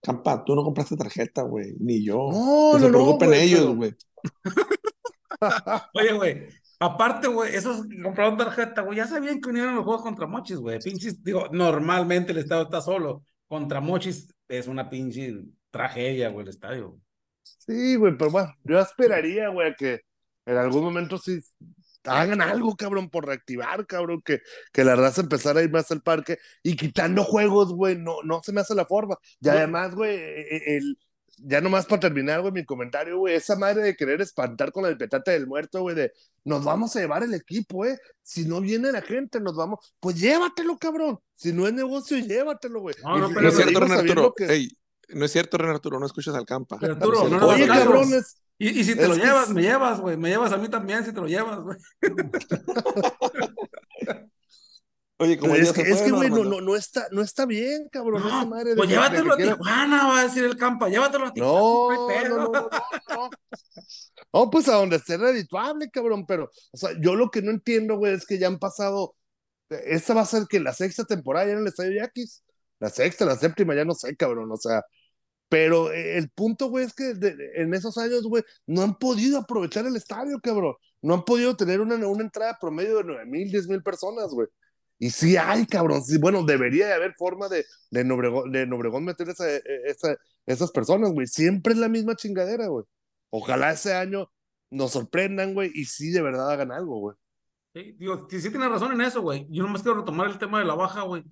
Speaker 3: Campa, tú no compraste tarjeta, güey. Ni yo.
Speaker 2: No,
Speaker 3: que se
Speaker 2: no, no,
Speaker 3: preocupen
Speaker 2: güey,
Speaker 3: ellos,
Speaker 2: pero-
Speaker 3: güey.
Speaker 1: Oye, güey, aparte, güey, esos que compraron tarjeta, güey, ya sabían que unieron los juegos contra Mochis, güey. Pinches, digo, normalmente el estadio está solo. Contra Mochis es una pinche tragedia, güey, el estadio.
Speaker 2: Sí, güey, pero bueno, yo esperaría, güey, que en algún momento sí hagan algo, cabrón, por reactivar, cabrón, que, que la raza empezara a ir más al parque y quitando juegos, güey, no, no se me hace la forma. Y además, güey, e- el, ya nomás para terminar, güey, mi comentario, güey, esa madre de querer espantar con el petate del muerto, güey, de nos vamos a llevar el equipo, eh. Si no viene la gente, nos vamos. Pues llévatelo, cabrón. Si no es negocio, llévatelo, güey.
Speaker 1: No, no, pero
Speaker 3: No es cierto,
Speaker 2: que-
Speaker 3: Ey, no es cierto, Ren Arturo. No escuchas al campa.
Speaker 1: Pero, Arturo,
Speaker 3: No
Speaker 1: no
Speaker 2: Oye, cabrones.
Speaker 1: Y, y si te
Speaker 2: Es
Speaker 1: lo llevas,
Speaker 2: es-
Speaker 1: me llevas, güey. Me llevas a mí también si te lo llevas, güey.
Speaker 3: Oye, como
Speaker 2: es que, es que, güey, no, no, no, está, no está bien, cabrón, esa
Speaker 1: No,
Speaker 2: madre de
Speaker 1: pues
Speaker 2: que-
Speaker 1: llévatelo
Speaker 2: que
Speaker 1: a
Speaker 2: quiera-
Speaker 1: Tijuana, va a decir el campa. Llévatelo a Tijuana.
Speaker 2: No, no, no, no, no, no. No, pues a donde esté redituable, cabrón, pero, o sea, yo lo que no entiendo, güey, es que ya han pasado, esta va a ser que la sexta temporada ya en el Estadio Yaquis, la sexta, la séptima, ya no sé, cabrón, o sea, pero eh, el punto, güey, es que de- de- en esos años, güey, no han podido aprovechar el estadio, cabrón, no han podido tener una, una entrada promedio de nueve mil, diez mil personas, güey. Y sí hay, cabrón, sí, bueno, debería de haber forma de, de, en Obregón, de en Obregón meter esa, eh, esa, esas personas, güey. Siempre es la misma chingadera, güey. Ojalá ese año nos sorprendan, güey, y sí de verdad hagan algo, güey.
Speaker 1: Sí, digo, sí, sí tienes razón en eso, güey. Yo nomás quiero retomar el tema de la baja, güey.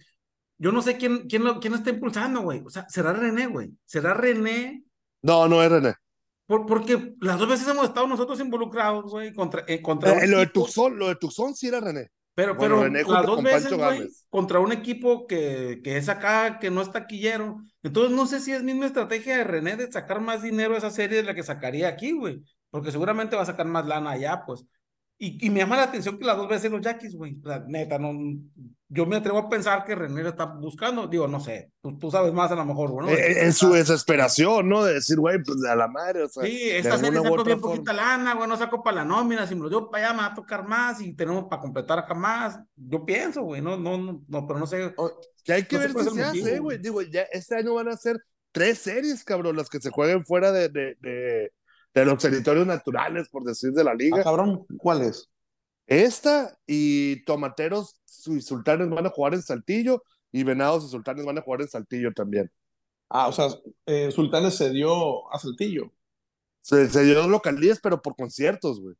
Speaker 1: Yo no sé quién, quién, lo, quién está impulsando, güey. O sea, ¿será René, güey? ¿Será René?
Speaker 2: No, no es René.
Speaker 1: Por, porque las dos veces hemos estado nosotros involucrados, güey, contra, eh, contra
Speaker 2: Eh, lo de Tucson, lo de Tucson sí era René.
Speaker 1: Pero,
Speaker 2: Bueno,
Speaker 1: pero
Speaker 2: René
Speaker 1: las
Speaker 2: junto
Speaker 1: dos veces, güey, contra un equipo que, que es acá, que no es taquillero. Entonces, no sé si es misma estrategia de René de sacar más dinero a esa serie de la que sacaría aquí, güey. Porque seguramente va a sacar más lana allá, pues. Y, y me llama la atención que las dos veces los Yaquis, güey. O sea, neta, no. Yo me atrevo a pensar que René está buscando. Digo, no sé. Tú, tú sabes más a lo mejor, güey. ¿no?
Speaker 2: Eh, en su desesperación, ¿no? De decir, güey, pues a la madre, o sea.
Speaker 1: Sí, esta serie sacó bien
Speaker 2: forma.
Speaker 1: poquita lana, güey, no sacó para la nómina, si me lo dio para allá me va a tocar más y tenemos para completar acá más. Yo pienso, güey, no, no, no, no, pero no sé.
Speaker 2: Que hay que
Speaker 1: No
Speaker 2: ver si se hace,
Speaker 1: güey.
Speaker 2: Digo, ya este año van a ser tres series, cabrón, las que se jueguen fuera de, de, de, de los territorios naturales, por decir, de la
Speaker 3: Ah,
Speaker 2: liga.
Speaker 3: cabrón, ¿cuál es?
Speaker 2: Esta y Tomateros y Sultanes van a jugar en Saltillo y Venados y Sultanes van a jugar en Saltillo también.
Speaker 3: Ah, o sea, eh, Sultanes se dio a Saltillo.
Speaker 2: Se, se dio localías, pero por conciertos, güey.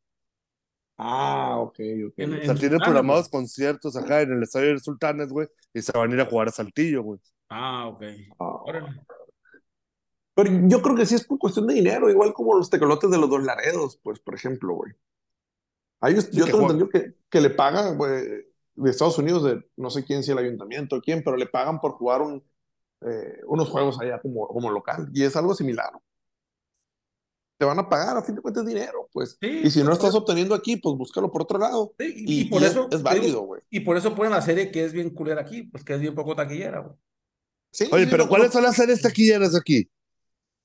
Speaker 3: Ah, ok, ok.
Speaker 1: En-
Speaker 2: O sea, tiene
Speaker 1: Sultanes,
Speaker 2: programados conciertos acá en el estadio de Sultanes, güey, y se van a ir a jugar a Saltillo, güey.
Speaker 1: Ah, ok.
Speaker 3: Ah.
Speaker 1: Órale.
Speaker 3: Pero yo creo que sí es por cuestión de dinero, igual como los tecolotes de los dos laredos, pues, por ejemplo, güey. A ellos, yo tengo entendido que, que le pagan, güey, de Estados Unidos, de no sé quién, si el ayuntamiento o quién, pero le pagan por jugar un, eh, unos juegos allá como, como local. Y es algo similar. Te van a pagar, a fin de cuentas, dinero, pues.
Speaker 1: Sí,
Speaker 3: y si no
Speaker 1: pues,
Speaker 3: estás obteniendo aquí, pues búscalo por otro lado.
Speaker 1: Sí, y,
Speaker 3: Y,
Speaker 1: por
Speaker 3: y
Speaker 1: eso
Speaker 3: es, es válido, güey.
Speaker 1: y por eso ponen la serie que es bien culera aquí, pues que es bien poco taquillera, güey.
Speaker 3: Sí,
Speaker 2: Oye,
Speaker 3: sí,
Speaker 2: pero
Speaker 3: no-
Speaker 2: ¿cuáles
Speaker 3: no-
Speaker 2: son las series taquilleras aquí?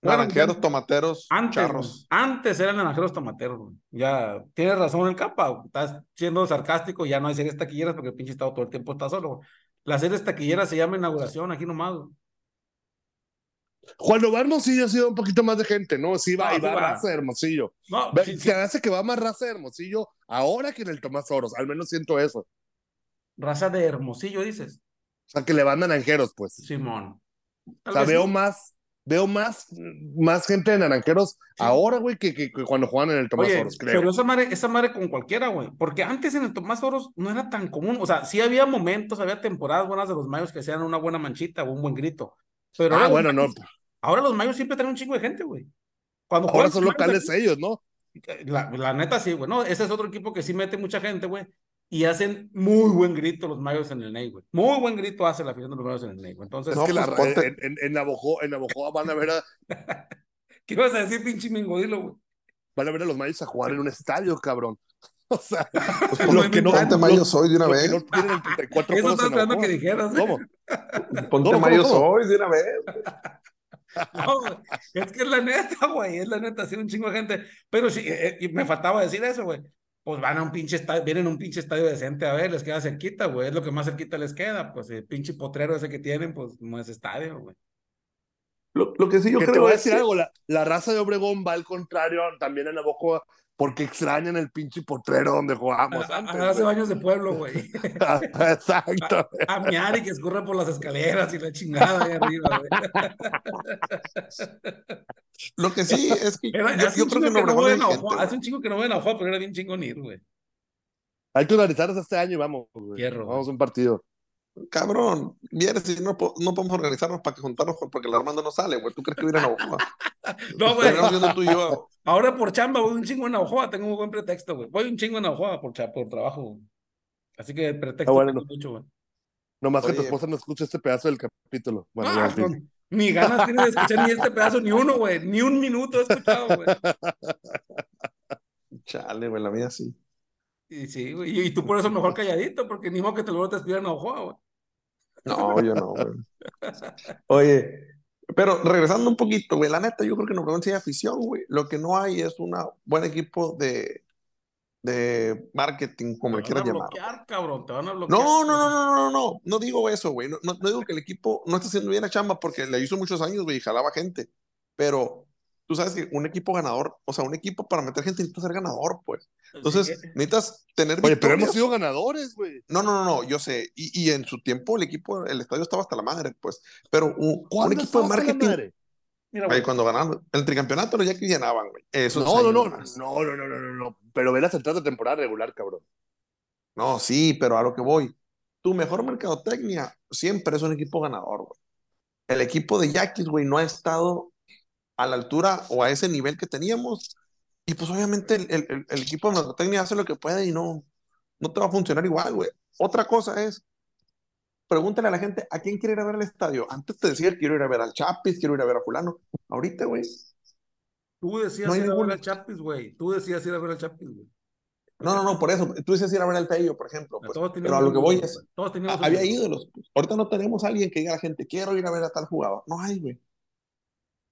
Speaker 3: Naranjeros, tomateros,
Speaker 1: Antes,
Speaker 3: charros.
Speaker 1: antes eran naranjeros tomateros, güey. Ya, tienes razón el capa, estás siendo sarcástico, ya no hay series taquilleras porque el pinche estado todo el tiempo está solo, güey. Las series taquilleras se llama inauguración, aquí nomás, güey.
Speaker 2: Juan Hermosillo sí ha sido un poquito más de gente, ¿no? Sí va,
Speaker 1: No,
Speaker 2: y
Speaker 1: sí
Speaker 2: va
Speaker 1: va.
Speaker 2: raza de Hermosillo.
Speaker 1: No,
Speaker 2: Ve-
Speaker 1: sí, sí,
Speaker 2: Se hace que va más raza de Hermosillo ahora que en el Tomás Oros, al menos siento eso. O
Speaker 1: raza de Hermosillo, dices.
Speaker 2: sea, que le van naranjeros, pues.
Speaker 1: Simón.
Speaker 2: O
Speaker 1: Tal
Speaker 2: sea, veo
Speaker 1: sí.
Speaker 2: más, veo más, más gente de naranjeros ahora, güey, que, que- que cuando juegan en el Tomás
Speaker 1: Oye,
Speaker 2: Oros, creo.
Speaker 1: pero esa madre, esa madre con cualquiera, güey. Porque antes en el Tomás Oros no era tan común. O sea, sí había momentos, había temporadas buenas de los mayos que hacían una buena manchita o un buen grito. Pero
Speaker 2: Ah,
Speaker 1: ahora,
Speaker 2: bueno, no.
Speaker 1: ahora los mayos siempre traen un chingo de gente, güey. Cuando
Speaker 2: Ahora son locales
Speaker 1: aquí,
Speaker 2: ellos, ¿no?
Speaker 1: La, la neta sí, güey. No, ese es otro equipo que sí mete mucha gente, güey. Y hacen muy buen grito los mayos en el Ney, güey. Muy buen grito hace la afición de los mayos en el Ney, güey. Entonces,
Speaker 2: Es
Speaker 3: No,
Speaker 2: que la-
Speaker 3: pues, ponte-
Speaker 2: en, en, en Navajo, en Navajo van a ver a,
Speaker 1: ¿qué ibas a decir, pinche mingodilo, güey?
Speaker 2: van a ver a los mayos a jugar en un estadio, cabrón. O sea,
Speaker 3: Pues
Speaker 1: No
Speaker 2: lo que no,
Speaker 3: Ponte
Speaker 1: inventes.
Speaker 3: mayo
Speaker 2: lo-
Speaker 3: soy de una vez.
Speaker 2: no tienen el 34
Speaker 1: Eso estaba esperando que dijeras. ¿eh?
Speaker 2: ¿Cómo?
Speaker 3: Ponte
Speaker 2: ¿Cómo,
Speaker 3: mayo
Speaker 2: cómo, cómo?
Speaker 3: soy de una vez.
Speaker 1: No, güey, es que es la neta, güey, es la neta, sí, un chingo de gente. Pero sí, eh, eh, y me faltaba decir eso, güey. Pues van a un pinche estadio, vienen a un pinche estadio decente a ver, les queda cerquita, güey, es lo que más cerquita les queda, pues el pinche potrero ese que tienen, pues no es estadio, güey.
Speaker 3: Lo, lo que sí yo
Speaker 2: que te
Speaker 3: creo
Speaker 2: voy a decir
Speaker 3: que-
Speaker 2: algo, la, la raza de Obregón va al contrario también en Navajo porque extrañan el pinche potrero donde jugamos
Speaker 1: A- a-
Speaker 2: antes.
Speaker 1: a- hace baños de pueblo, güey.
Speaker 2: Exacto.
Speaker 1: A miar y que escurre por las escaleras y la chingada ahí arriba, güey.
Speaker 3: Lo que sí es que
Speaker 1: Era-
Speaker 3: yo,
Speaker 1: hace
Speaker 3: yo
Speaker 1: un
Speaker 3: creo
Speaker 1: chingo
Speaker 3: que
Speaker 1: no voy a hace un chingo que no voy a Navajo, pero era bien chingón ir, güey.
Speaker 2: Hay que organizarnos este año y vamos. güey. Vamos a un partido.
Speaker 3: Cabrón, vieres si no, no podemos organizarnos para que juntarnos porque el Armando no sale, güey. ¿Tú crees que voy a ir a Navajo?
Speaker 1: No, güey.
Speaker 3: Y yo.
Speaker 1: Ahora por chamba voy un chingo en Navajoa, tengo un buen pretexto, güey. Voy un chingo en Navajoa por, por trabajo, güey. Así que el pretexto
Speaker 2: Ah, bueno, no.
Speaker 1: mucho, güey.
Speaker 2: Nomás que tu esposa no escuche este pedazo del capítulo. Bueno,
Speaker 1: Ah,
Speaker 2: ya,
Speaker 1: ni ganas tiene de escuchar ni este pedazo, ni uno, güey. Ni un minuto he escuchado, güey.
Speaker 3: Chale, güey, la mía sí.
Speaker 1: Y sí, güey. Y, y tú por eso mejor calladito, porque ni modo que te lo te despidan en Navajoa, güey.
Speaker 3: No, yo no, güey. Oye, pero regresando un poquito, güey, la neta, yo creo que en Obregón sí hay afición, güey. Lo que no hay es un buen equipo de, de marketing, como le
Speaker 1: Te van
Speaker 3: quieras
Speaker 1: a
Speaker 3: llamar.
Speaker 1: bloquear, cabrón, te van a bloquear.
Speaker 3: No, no, no, no, no, no, no digo eso, güey. No, no, no digo que el equipo no está haciendo bien la chamba porque le hizo muchos años, güey, y jalaba gente. Pero tú sabes que un equipo ganador, o sea, un equipo para meter gente necesita ser ganador, pues. Entonces,
Speaker 1: Sí,
Speaker 3: necesitas tener
Speaker 2: Oye, pero hemos sido ganadores, güey.
Speaker 3: No, no, no, no, yo sé. Y, y en su tiempo el equipo, el estadio estaba hasta la madre, pues. Pero un, un
Speaker 2: ¿Cuándo
Speaker 3: equipo de
Speaker 2: estaba hasta la
Speaker 3: marketing,
Speaker 2: madre?
Speaker 1: Mira,
Speaker 3: ahí
Speaker 1: güey.
Speaker 3: cuando ganaban el tricampeonato, los Yankees llenaban, güey. Esos
Speaker 2: No, no, no,
Speaker 3: más.
Speaker 2: no, no, no, no, no, no. Pero ve las entradas de temporada regular, cabrón.
Speaker 3: No, sí, pero a lo que voy. Tu mejor mercadotecnia siempre es un equipo ganador, güey. El equipo de Yankees, güey, no ha estado a la altura o a ese nivel que teníamos. Y pues obviamente el, el- el- equipo de mercadotecnia hace lo que puede y no, no te va a funcionar igual, güey. Otra cosa es, pregúntale a la gente, ¿a quién quiere ir a ver al estadio? Antes te decía, quiero ir a ver al Chapis, quiero ir a ver a fulano. Ahorita, güey,
Speaker 1: Tú decías
Speaker 3: No
Speaker 1: ir a ver al Chapis, güey. Tú decías ir a ver al Chapis, güey.
Speaker 3: no, no, no, por eso. Tú dices ir a ver al Pello, por ejemplo. pues.
Speaker 1: Todos
Speaker 3: Pero a lo que voy es,
Speaker 1: Todos
Speaker 3: había ídolos. Ahorita no tenemos a alguien que diga a la gente, quiero ir a ver a tal jugador. No hay, güey.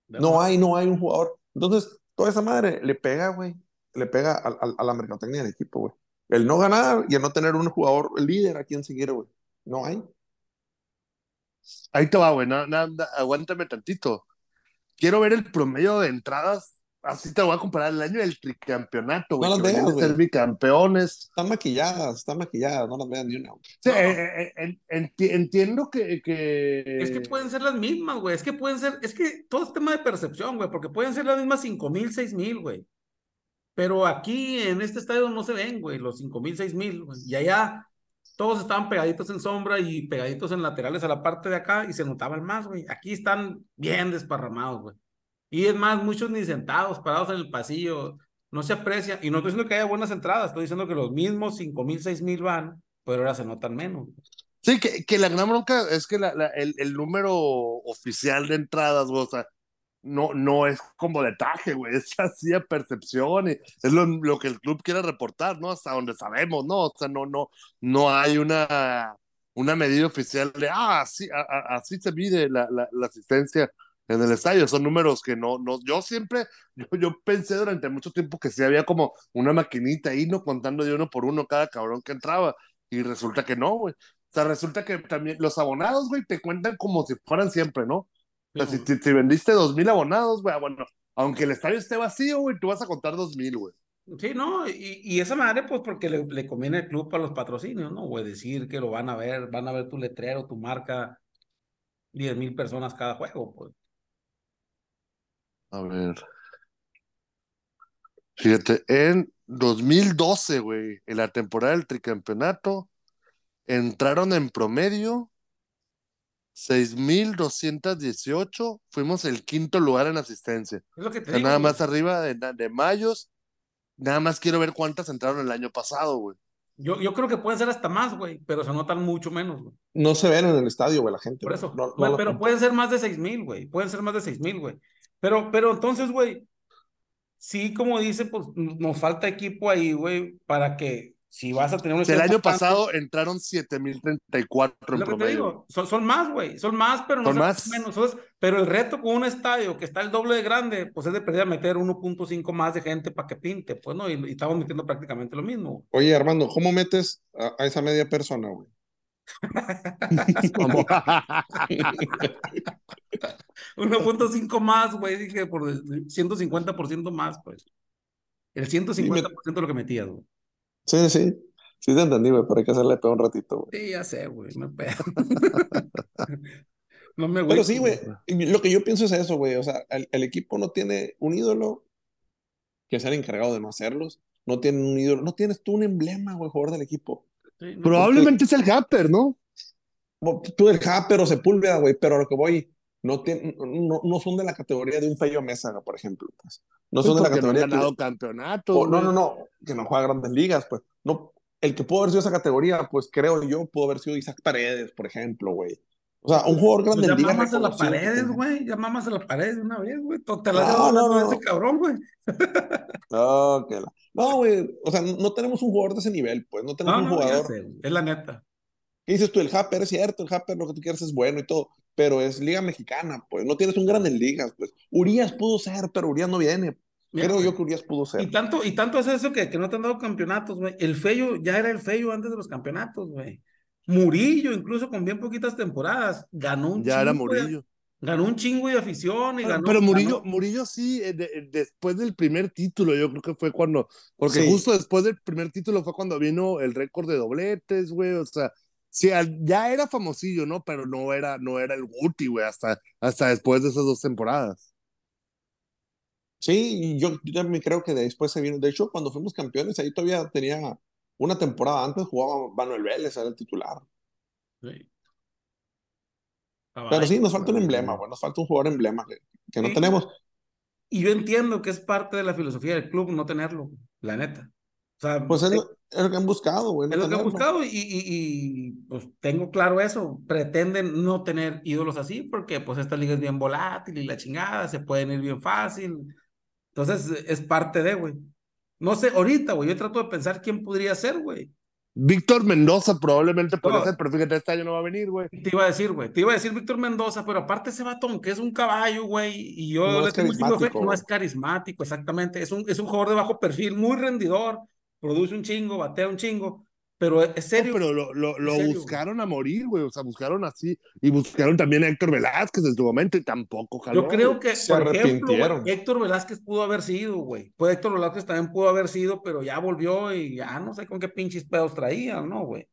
Speaker 3: No hay, no hay un jugador. Entonces, toda esa madre le pega, güey. Le pega a, a- a la mercadotecnia del equipo, güey. El no ganar y el no tener un jugador líder a quien seguir, güey. No hay.
Speaker 2: Ahí te va, güey. aguántame tantito. Quiero ver el promedio de entradas así te voy a comparar el año del tricampeonato, güey.
Speaker 3: No las veas,
Speaker 2: de ser
Speaker 3: güey.
Speaker 2: bicampeones.
Speaker 3: Están maquilladas, están maquilladas, no las vean ni una. güey.
Speaker 2: Sí,
Speaker 1: No.
Speaker 2: eh, eh, enti- entiendo que, que...
Speaker 1: Es que pueden ser las mismas, güey. Es que pueden ser, es que todo es tema de percepción, güey, porque pueden ser las mismas cinco mil, seis mil, güey. Pero aquí en este estadio no se ven, güey, los cinco mil, seis mil, güey. Y allá todos estaban pegaditos en sombra y pegaditos en laterales a la parte de acá y se notaban más, güey. Aquí están bien desparramados, güey. Y es más, muchos ni sentados, parados en el pasillo. No se aprecia. Y no estoy diciendo que haya buenas entradas, estoy diciendo que los mismos cinco mil, seis mil van, pero ahora se notan menos.
Speaker 2: Sí, que, que la gran bronca es que la, la- el, el número oficial de entradas, o sea, no, no es como detalle, güey, es así a percepción y es lo, lo que el club quiere reportar, ¿no? Hasta donde sabemos, ¿no? O sea, no, no, no hay una, una medida oficial de, ah, así, a- a- así se mide la, la, la asistencia en el estadio, son números que no, no, yo siempre, yo, yo pensé durante mucho tiempo que sí había como una maquinita ahí, ¿no? Contando de uno por uno cada cabrón que entraba y resulta que no, güey. O sea, resulta que también los abonados, güey, te cuentan como si fueran siempre, ¿no? O sea, si, si, si vendiste dos mil abonados, güey, ah, bueno, aunque el estadio esté vacío, güey, tú vas a contar dos mil, güey.
Speaker 1: Sí, no, y, y esa madre, pues porque le, le conviene al club para los patrocinios, ¿no? Güey, decir que lo van a ver, van a ver tu letrero, tu marca, 10 mil personas cada juego, pues.
Speaker 2: A ver. Fíjate, en 2012, güey, en la temporada del tricampeonato, entraron en promedio 6,218. Fuimos el quinto lugar en asistencia.
Speaker 1: Es lo que
Speaker 2: O
Speaker 1: te
Speaker 2: sea,
Speaker 1: digo.
Speaker 2: nada
Speaker 1: güey.
Speaker 2: más arriba de, de Mayos. Nada más quiero ver cuántas entraron el año pasado, güey.
Speaker 1: Yo, yo creo que pueden ser hasta más, güey, pero se notan mucho menos, güey.
Speaker 3: No se ven en el estadio, güey, la gente.
Speaker 1: Por eso.
Speaker 3: No-
Speaker 1: Güey, pero pueden ser más de 6 mil, güey. Pueden ser más de 6 mil, güey. Pero, pero entonces, güey, sí, como dice, pues nos falta equipo ahí, güey, para que si vas a tener un
Speaker 2: el año pasado entraron 7,034
Speaker 1: Es
Speaker 2: en
Speaker 1: lo que te
Speaker 2: promedio.
Speaker 1: digo, son, son más, güey, son más, pero no
Speaker 2: Son
Speaker 1: son
Speaker 2: más.
Speaker 1: menos. ¿sabes? Pero el reto con un estadio que está el doble de grande, pues es de perder a meter 1.5 más de gente para que pinte, pues no, y, y estamos metiendo prácticamente lo mismo.
Speaker 3: Oye, Armando, ¿cómo metes a, a esa media persona, güey?
Speaker 2: Como-
Speaker 1: 1.5 más, güey, dije, por el 150% más, pues. El 150% de lo que metías, güey.
Speaker 3: Sí, sí. Sí te entendí, güey, pero hay que hacerle peor un ratito, güey.
Speaker 1: Sí, ya sé, güey, no pedo. no me
Speaker 3: Pero sí, güey, lo que yo pienso es eso, güey. O sea, el, el equipo no tiene un ídolo que sea el encargado de no hacerlos. No tiene un ídolo, no tienes tú un emblema, güey, jugador del equipo.
Speaker 1: Sí, no,
Speaker 2: Probablemente es el Happer, ¿no?
Speaker 3: Tú el Japper o Sepúlveda, güey, pero a lo que voy, no, tiene, no, no son de la categoría de un Fello Mesa, por ejemplo. Pues. No son de la
Speaker 2: Porque no han
Speaker 3: categoría. que-
Speaker 2: ganado campeonatos.
Speaker 3: o- no, no, no, que no juega grandes ligas, pues. No, el que pudo haber sido esa categoría, pues creo yo, pudo haber sido Isaac Paredes, por ejemplo, güey. O sea, un jugador
Speaker 1: Pues
Speaker 3: grande
Speaker 1: ya
Speaker 3: ligas.
Speaker 1: mamas a las paredes, güey. Ya mamas a las paredes de una vez, güey. Te la
Speaker 3: No,
Speaker 1: ese cabrón, güey.
Speaker 3: No, que la- no, güey, o sea, no tenemos un jugador de ese nivel, pues, no tenemos
Speaker 1: No,
Speaker 3: un
Speaker 1: no, ya
Speaker 3: jugador.
Speaker 1: sé. Es la neta.
Speaker 3: ¿Qué dices tú? El Happer es cierto, el Happer lo que tú quieras es bueno y todo, pero es liga mexicana, pues, no tienes un grande en ligas, pues. Urias pudo ser, pero Urias no viene.
Speaker 1: Mira,
Speaker 3: Creo yo que Urias pudo
Speaker 1: Y
Speaker 3: ser.
Speaker 1: tanto, y tanto es eso que, que no te han dado campeonatos, güey. El Feyo ya era el Feyo antes de los campeonatos, güey. Murillo, incluso con bien poquitas temporadas, ganó un
Speaker 2: Ya era
Speaker 1: chingo de-
Speaker 2: Murillo.
Speaker 1: ganó un chingo de afición y
Speaker 2: Pero,
Speaker 1: ganó.
Speaker 2: pero Murillo,
Speaker 1: ganó-
Speaker 2: Murillo sí, eh, de- eh, después del primer título, yo creo que fue cuando, porque
Speaker 3: Sí.
Speaker 2: justo después del primer título fue cuando vino el récord de dobletes, güey, o sea, sí, ya era famosillo, ¿no? Pero no era, no era el Guti, güey, hasta, hasta después de esas dos temporadas.
Speaker 3: Sí, yo, yo también creo que después se vino. De hecho, cuando fuimos campeones, ahí todavía tenía una temporada antes, jugaba Manuel Vélez, era el titular.
Speaker 1: Sí.
Speaker 3: Pero sí, nos falta un emblema, güey, nos falta un jugador emblema que, que no
Speaker 1: Sí.
Speaker 3: tenemos.
Speaker 1: Y yo entiendo que es parte de la filosofía del club no tenerlo, la neta. O sea,
Speaker 3: Pues es lo, es lo que han buscado, güey. no
Speaker 1: Es lo que he
Speaker 3: tenerlo.
Speaker 1: buscado y, y- y, pues tengo claro eso. Pretenden no tener ídolos así porque pues esta liga es bien volátil y la chingada, se pueden ir bien fácil. Entonces es parte de, güey. No sé, ahorita, güey, yo trato de pensar quién podría ser, güey.
Speaker 2: Víctor Mendoza probablemente podría
Speaker 1: No.
Speaker 2: ser, pero fíjate, este año no va a venir, güey.
Speaker 1: Te iba a decir, güey, te iba a decir Víctor Mendoza, pero aparte ese batón que es un caballo, güey, y yo
Speaker 3: No
Speaker 1: le tengo un fe, no es carismático, exactamente. Es un, es un jugador de bajo perfil, muy rendidor, produce un chingo, batea un chingo, Pero es
Speaker 2: No,
Speaker 1: serio.
Speaker 2: pero lo, lo, lo
Speaker 1: serio, güey.
Speaker 2: buscaron a morir, güey. O sea, buscaron así. Y buscaron también a Héctor Velázquez en su momento y tampoco jaló.
Speaker 1: Yo creo que,
Speaker 3: Se
Speaker 1: por ejemplo, güey, Héctor Velázquez pudo haber sido, güey. Pues Héctor Velázquez también pudo haber sido, pero ya volvió y ya no sé con qué pinches pedos traía, ¿no, güey?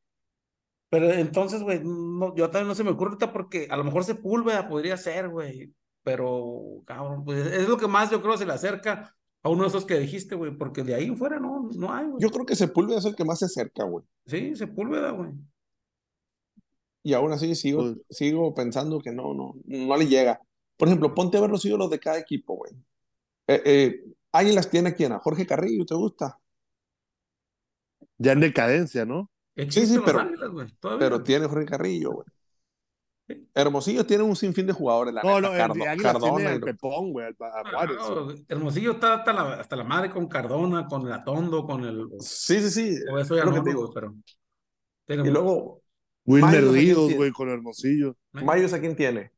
Speaker 1: Pero entonces, güey, no, yo también no se me ocurre ahorita porque a lo mejor Sepúlveda podría ser, güey. Pero, cabrón, pues es lo que más yo creo se le acerca a uno de esos que dijiste, güey, porque de ahí en fuera no, no hay, güey.
Speaker 3: Yo creo que Sepúlveda es el que más se acerca, güey.
Speaker 1: Sí, Sepúlveda, güey.
Speaker 3: Y aún así sigo,
Speaker 2: Pues-
Speaker 3: sigo pensando que no, no, no le llega. Por ejemplo, ponte a ver los ídolos de cada equipo, güey. Eh, eh, Águilas tiene a quién, a Jorge Carrillo, ¿te gusta?
Speaker 2: Ya en decadencia, ¿no?
Speaker 1: Existen los
Speaker 3: pero-
Speaker 1: Águilas.
Speaker 3: Pero tiene Jorge Carrillo, güey. Hermosillo tiene un sinfín de jugadores, la
Speaker 2: No,
Speaker 3: neta,
Speaker 2: no, el
Speaker 3: Cardo- Cardona lo-
Speaker 2: Pepón, güey, a
Speaker 1: Ah, Hermosillo está hasta la, hasta la madre con Cardona, con el Atondo, con el.
Speaker 3: Sí, sí, sí.
Speaker 1: O eso ya no,
Speaker 3: digo.
Speaker 1: pero.
Speaker 3: Y luego,
Speaker 2: Wilmer
Speaker 3: Mayos, ¿a quién
Speaker 2: Ríos, güey, con Hermosillo.
Speaker 3: Mayos, ¿a quién tiene?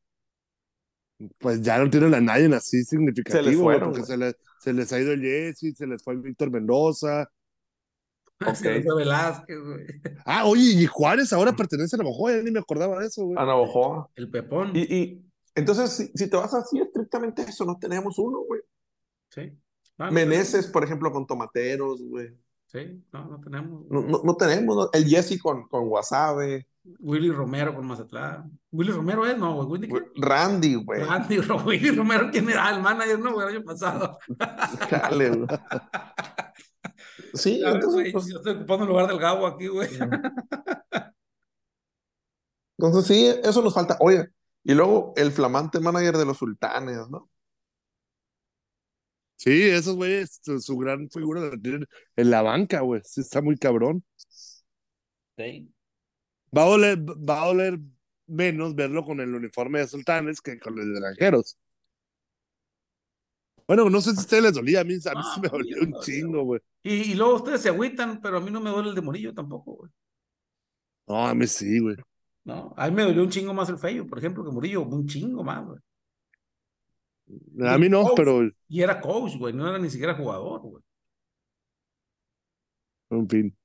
Speaker 2: Pues ya no tienen a nadie así significativo, güey,
Speaker 3: fueron,
Speaker 2: porque
Speaker 3: güey.
Speaker 2: se les, se les ha ido el Jesse, se les fue el Víctor Mendoza.
Speaker 1: Se le
Speaker 3: ok.
Speaker 1: fue Velázquez, güey.
Speaker 2: Ah, oye, y Juárez ahora pertenece a ya ni me acordaba de eso, güey.
Speaker 3: A Navajoa.
Speaker 1: El Pepón.
Speaker 3: Y, y entonces, si, si te vas así estrictamente a eso, no tenemos uno, güey.
Speaker 1: Sí. Ah, no
Speaker 3: Meneses,
Speaker 1: tenemos.
Speaker 3: por ejemplo, con tomateros, güey.
Speaker 1: Sí, no, no tenemos.
Speaker 3: No, no, no tenemos, ¿no? El Jesse con, con Wasabe.
Speaker 1: Willy Romero con Mazatlán. Willy Romero es, no, güey. Willy, ¿qué?
Speaker 3: Randy, güey.
Speaker 1: Randy Ro- Willy Romero, ¿quién era? El manager, no, güey, el año pasado.
Speaker 3: Chale, güey. Sí,
Speaker 1: ver,
Speaker 3: entonces,
Speaker 1: güey,
Speaker 3: pues,
Speaker 1: yo estoy ocupando el lugar del Gabo aquí, güey.
Speaker 3: entonces sí, eso nos falta. Oye, y luego el flamante manager de los sultanes, ¿no?
Speaker 2: Sí, esos güeyes, su, su gran figura la tienen en la banca, güey. Sí, está muy cabrón.
Speaker 1: Sí.
Speaker 2: Va a doler, va a doler menos verlo con el uniforme de sultanes que con el de granjeros. Bueno, no sé si a ustedes les dolía, a mí, a mí sí me dolió un chingo, güey.
Speaker 1: Y, y luego ustedes se agüitan, pero a mí no me duele el de Morillo tampoco, güey.
Speaker 2: No, a mí sí, güey.
Speaker 1: No, a mí me dolió un chingo más el Feyo, por ejemplo, que Murillo, un chingo más, güey.
Speaker 2: A mí no, pero
Speaker 1: Y era coach, güey, no era ni siquiera jugador, güey.
Speaker 2: en fin.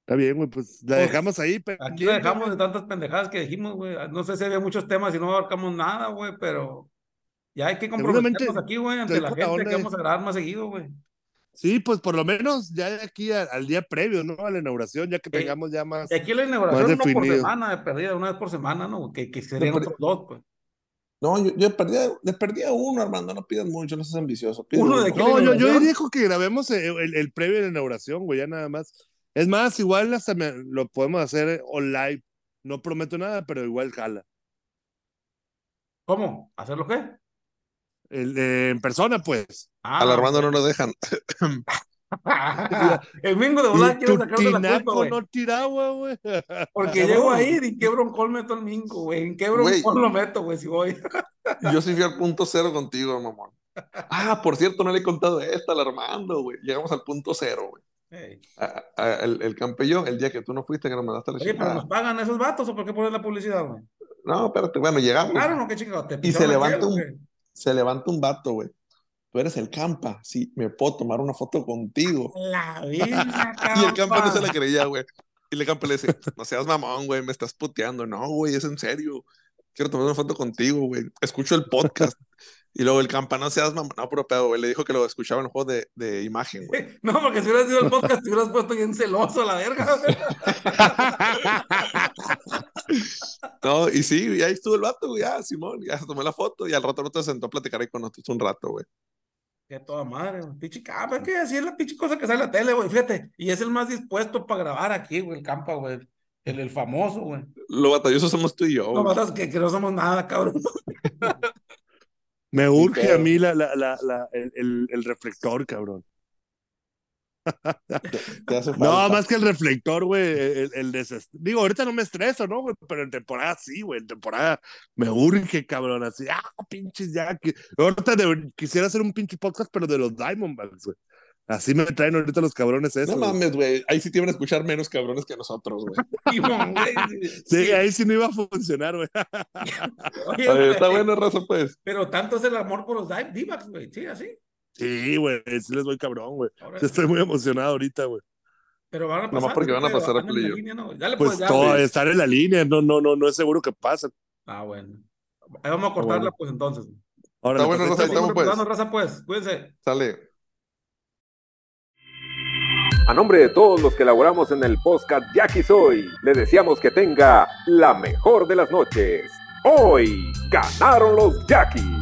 Speaker 2: Está bien, güey, pues la
Speaker 1: Pues,
Speaker 2: dejamos ahí.
Speaker 1: Aquí la dejamos de tantas pendejadas que dijimos, güey. No sé si había muchos temas y no abarcamos nada, güey, pero ya hay que comprometernos aquí, güey, ante la gente
Speaker 2: onda
Speaker 1: que vamos a grabar más seguido, güey.
Speaker 2: Sí, pues por lo menos ya de aquí a- al día previo, ¿no? A la inauguración, ya que
Speaker 1: Sí.
Speaker 2: tengamos ya más.
Speaker 1: Y aquí la inauguración
Speaker 2: Más
Speaker 1: no por
Speaker 2: definido.
Speaker 1: semana, de perdida, una vez por semana, ¿no? Que, que serían otros dos, pues.
Speaker 3: No, yo, yo perdí, le perdí a uno, Armando, no pidas mucho, no seas ambicioso.
Speaker 1: Uno
Speaker 3: uno.
Speaker 1: de qué?
Speaker 2: No, yo, yo diría que grabemos el, el- el previo de la inauguración, güey, ya nada más. Es más, igual hasta me- lo podemos hacer online. No prometo nada, pero igual jala.
Speaker 1: ¿Cómo? ¿Hacerlo qué?
Speaker 2: El- en persona, pues.
Speaker 1: Ah,
Speaker 3: Al Armando no lo dejan.
Speaker 1: el mingo de volar
Speaker 2: tu
Speaker 1: sacarse la culpa, güey.
Speaker 2: no tiraba, güey.
Speaker 1: Porque llego a ir y qué broncol meto el mingo, güey. ¿En qué broncol lo meto, güey, si voy?
Speaker 3: Yo sí fui al punto cero contigo, mamón. Ah, por cierto, no le he contado esta al Armando, güey. Llegamos al punto cero, güey.
Speaker 1: Ey.
Speaker 3: A- a- el, el campeón, el día que tú no fuiste, que nos mandaste a la
Speaker 1: Oye, pero
Speaker 3: chingada.
Speaker 1: nos pagan esos vatos o por qué poner la publicidad, güey?
Speaker 3: No, espérate, bueno, llegamos.
Speaker 1: Claro, no, qué chingado. Te
Speaker 3: Y se levanta un-. Se levanta un vato, güey. Tú eres el campa. Sí, me puedo tomar una foto contigo.
Speaker 1: La vida,
Speaker 3: Y el campa no se la creía, güey. Y el campa le dice, no seas mamón, güey, me estás puteando. No, güey, es en serio. Quiero tomar una foto contigo, güey. Escucho el podcast. Y luego el campa, no seas mamón. No, pero pedo, güey. Le dijo que lo escuchaba en el juego de, de imagen, güey.
Speaker 1: No, porque si hubieras sido el podcast, te hubieras puesto bien celoso a la verga. güey.
Speaker 3: No, y sí, y ahí estuvo el vato, güey. Ya, Simón, ya se tomó la foto. Y al rato no te sentó a platicar ahí con nosotros un rato, güey.
Speaker 1: Que toda madre, güey. Pinche campa, es que así es la pinche cosa que sale en la tele, güey. Fíjate. Y es el más dispuesto para grabar aquí, güey, el campa, güey. El, el famoso, güey.
Speaker 3: Lo batalloso somos tú y yo,
Speaker 1: No
Speaker 3: güey.
Speaker 1: matas que, que no somos nada, cabrón.
Speaker 2: Me urge a mí la, la, la, la- el, el- el reflector, cabrón.
Speaker 3: Te hace
Speaker 2: No,
Speaker 3: falta.
Speaker 2: más que el reflector, güey. El, el Digo, ahorita no me estreso, ¿no, güey? Pero en temporada sí, güey. En temporada me urge, cabrón. Así, ah, pinches ya. que- Ahorita de- quisiera hacer un pinche podcast, pero de los Diamondbacks, güey. Así me traen ahorita los cabrones esos.
Speaker 3: No mames, güey. Ahí sí te iban a escuchar menos cabrones que nosotros, güey.
Speaker 2: Sí, ahí sí no iba a funcionar, güey.
Speaker 3: Está
Speaker 1: güey,
Speaker 3: buena raza, pues.
Speaker 1: Pero tanto es el amor por los D-backs, güey. Sí, así.
Speaker 2: Sí, güey. Sí les voy cabrón, güey. Estoy muy emocionado ahorita, güey.
Speaker 1: Pero van a
Speaker 3: Nomás
Speaker 1: pasar.
Speaker 3: porque van a pasar a playoff.
Speaker 2: Pues
Speaker 1: ya.
Speaker 2: todo, estar en la línea, no, no, no, no es seguro que pase.
Speaker 1: Ah, bueno. Ahí vamos a cortarla,
Speaker 3: bueno.
Speaker 1: pues, entonces.
Speaker 2: Ahora,
Speaker 3: Está bueno,
Speaker 2: pues,
Speaker 1: Seguimos
Speaker 3: estamos, pues.
Speaker 1: raza, pues. Cuídense.
Speaker 3: Sale.
Speaker 4: A nombre de todos los que elaboramos en el podcast Jackie Soy, le deseamos que tenga la mejor de las noches. Hoy ganaron los Jackies.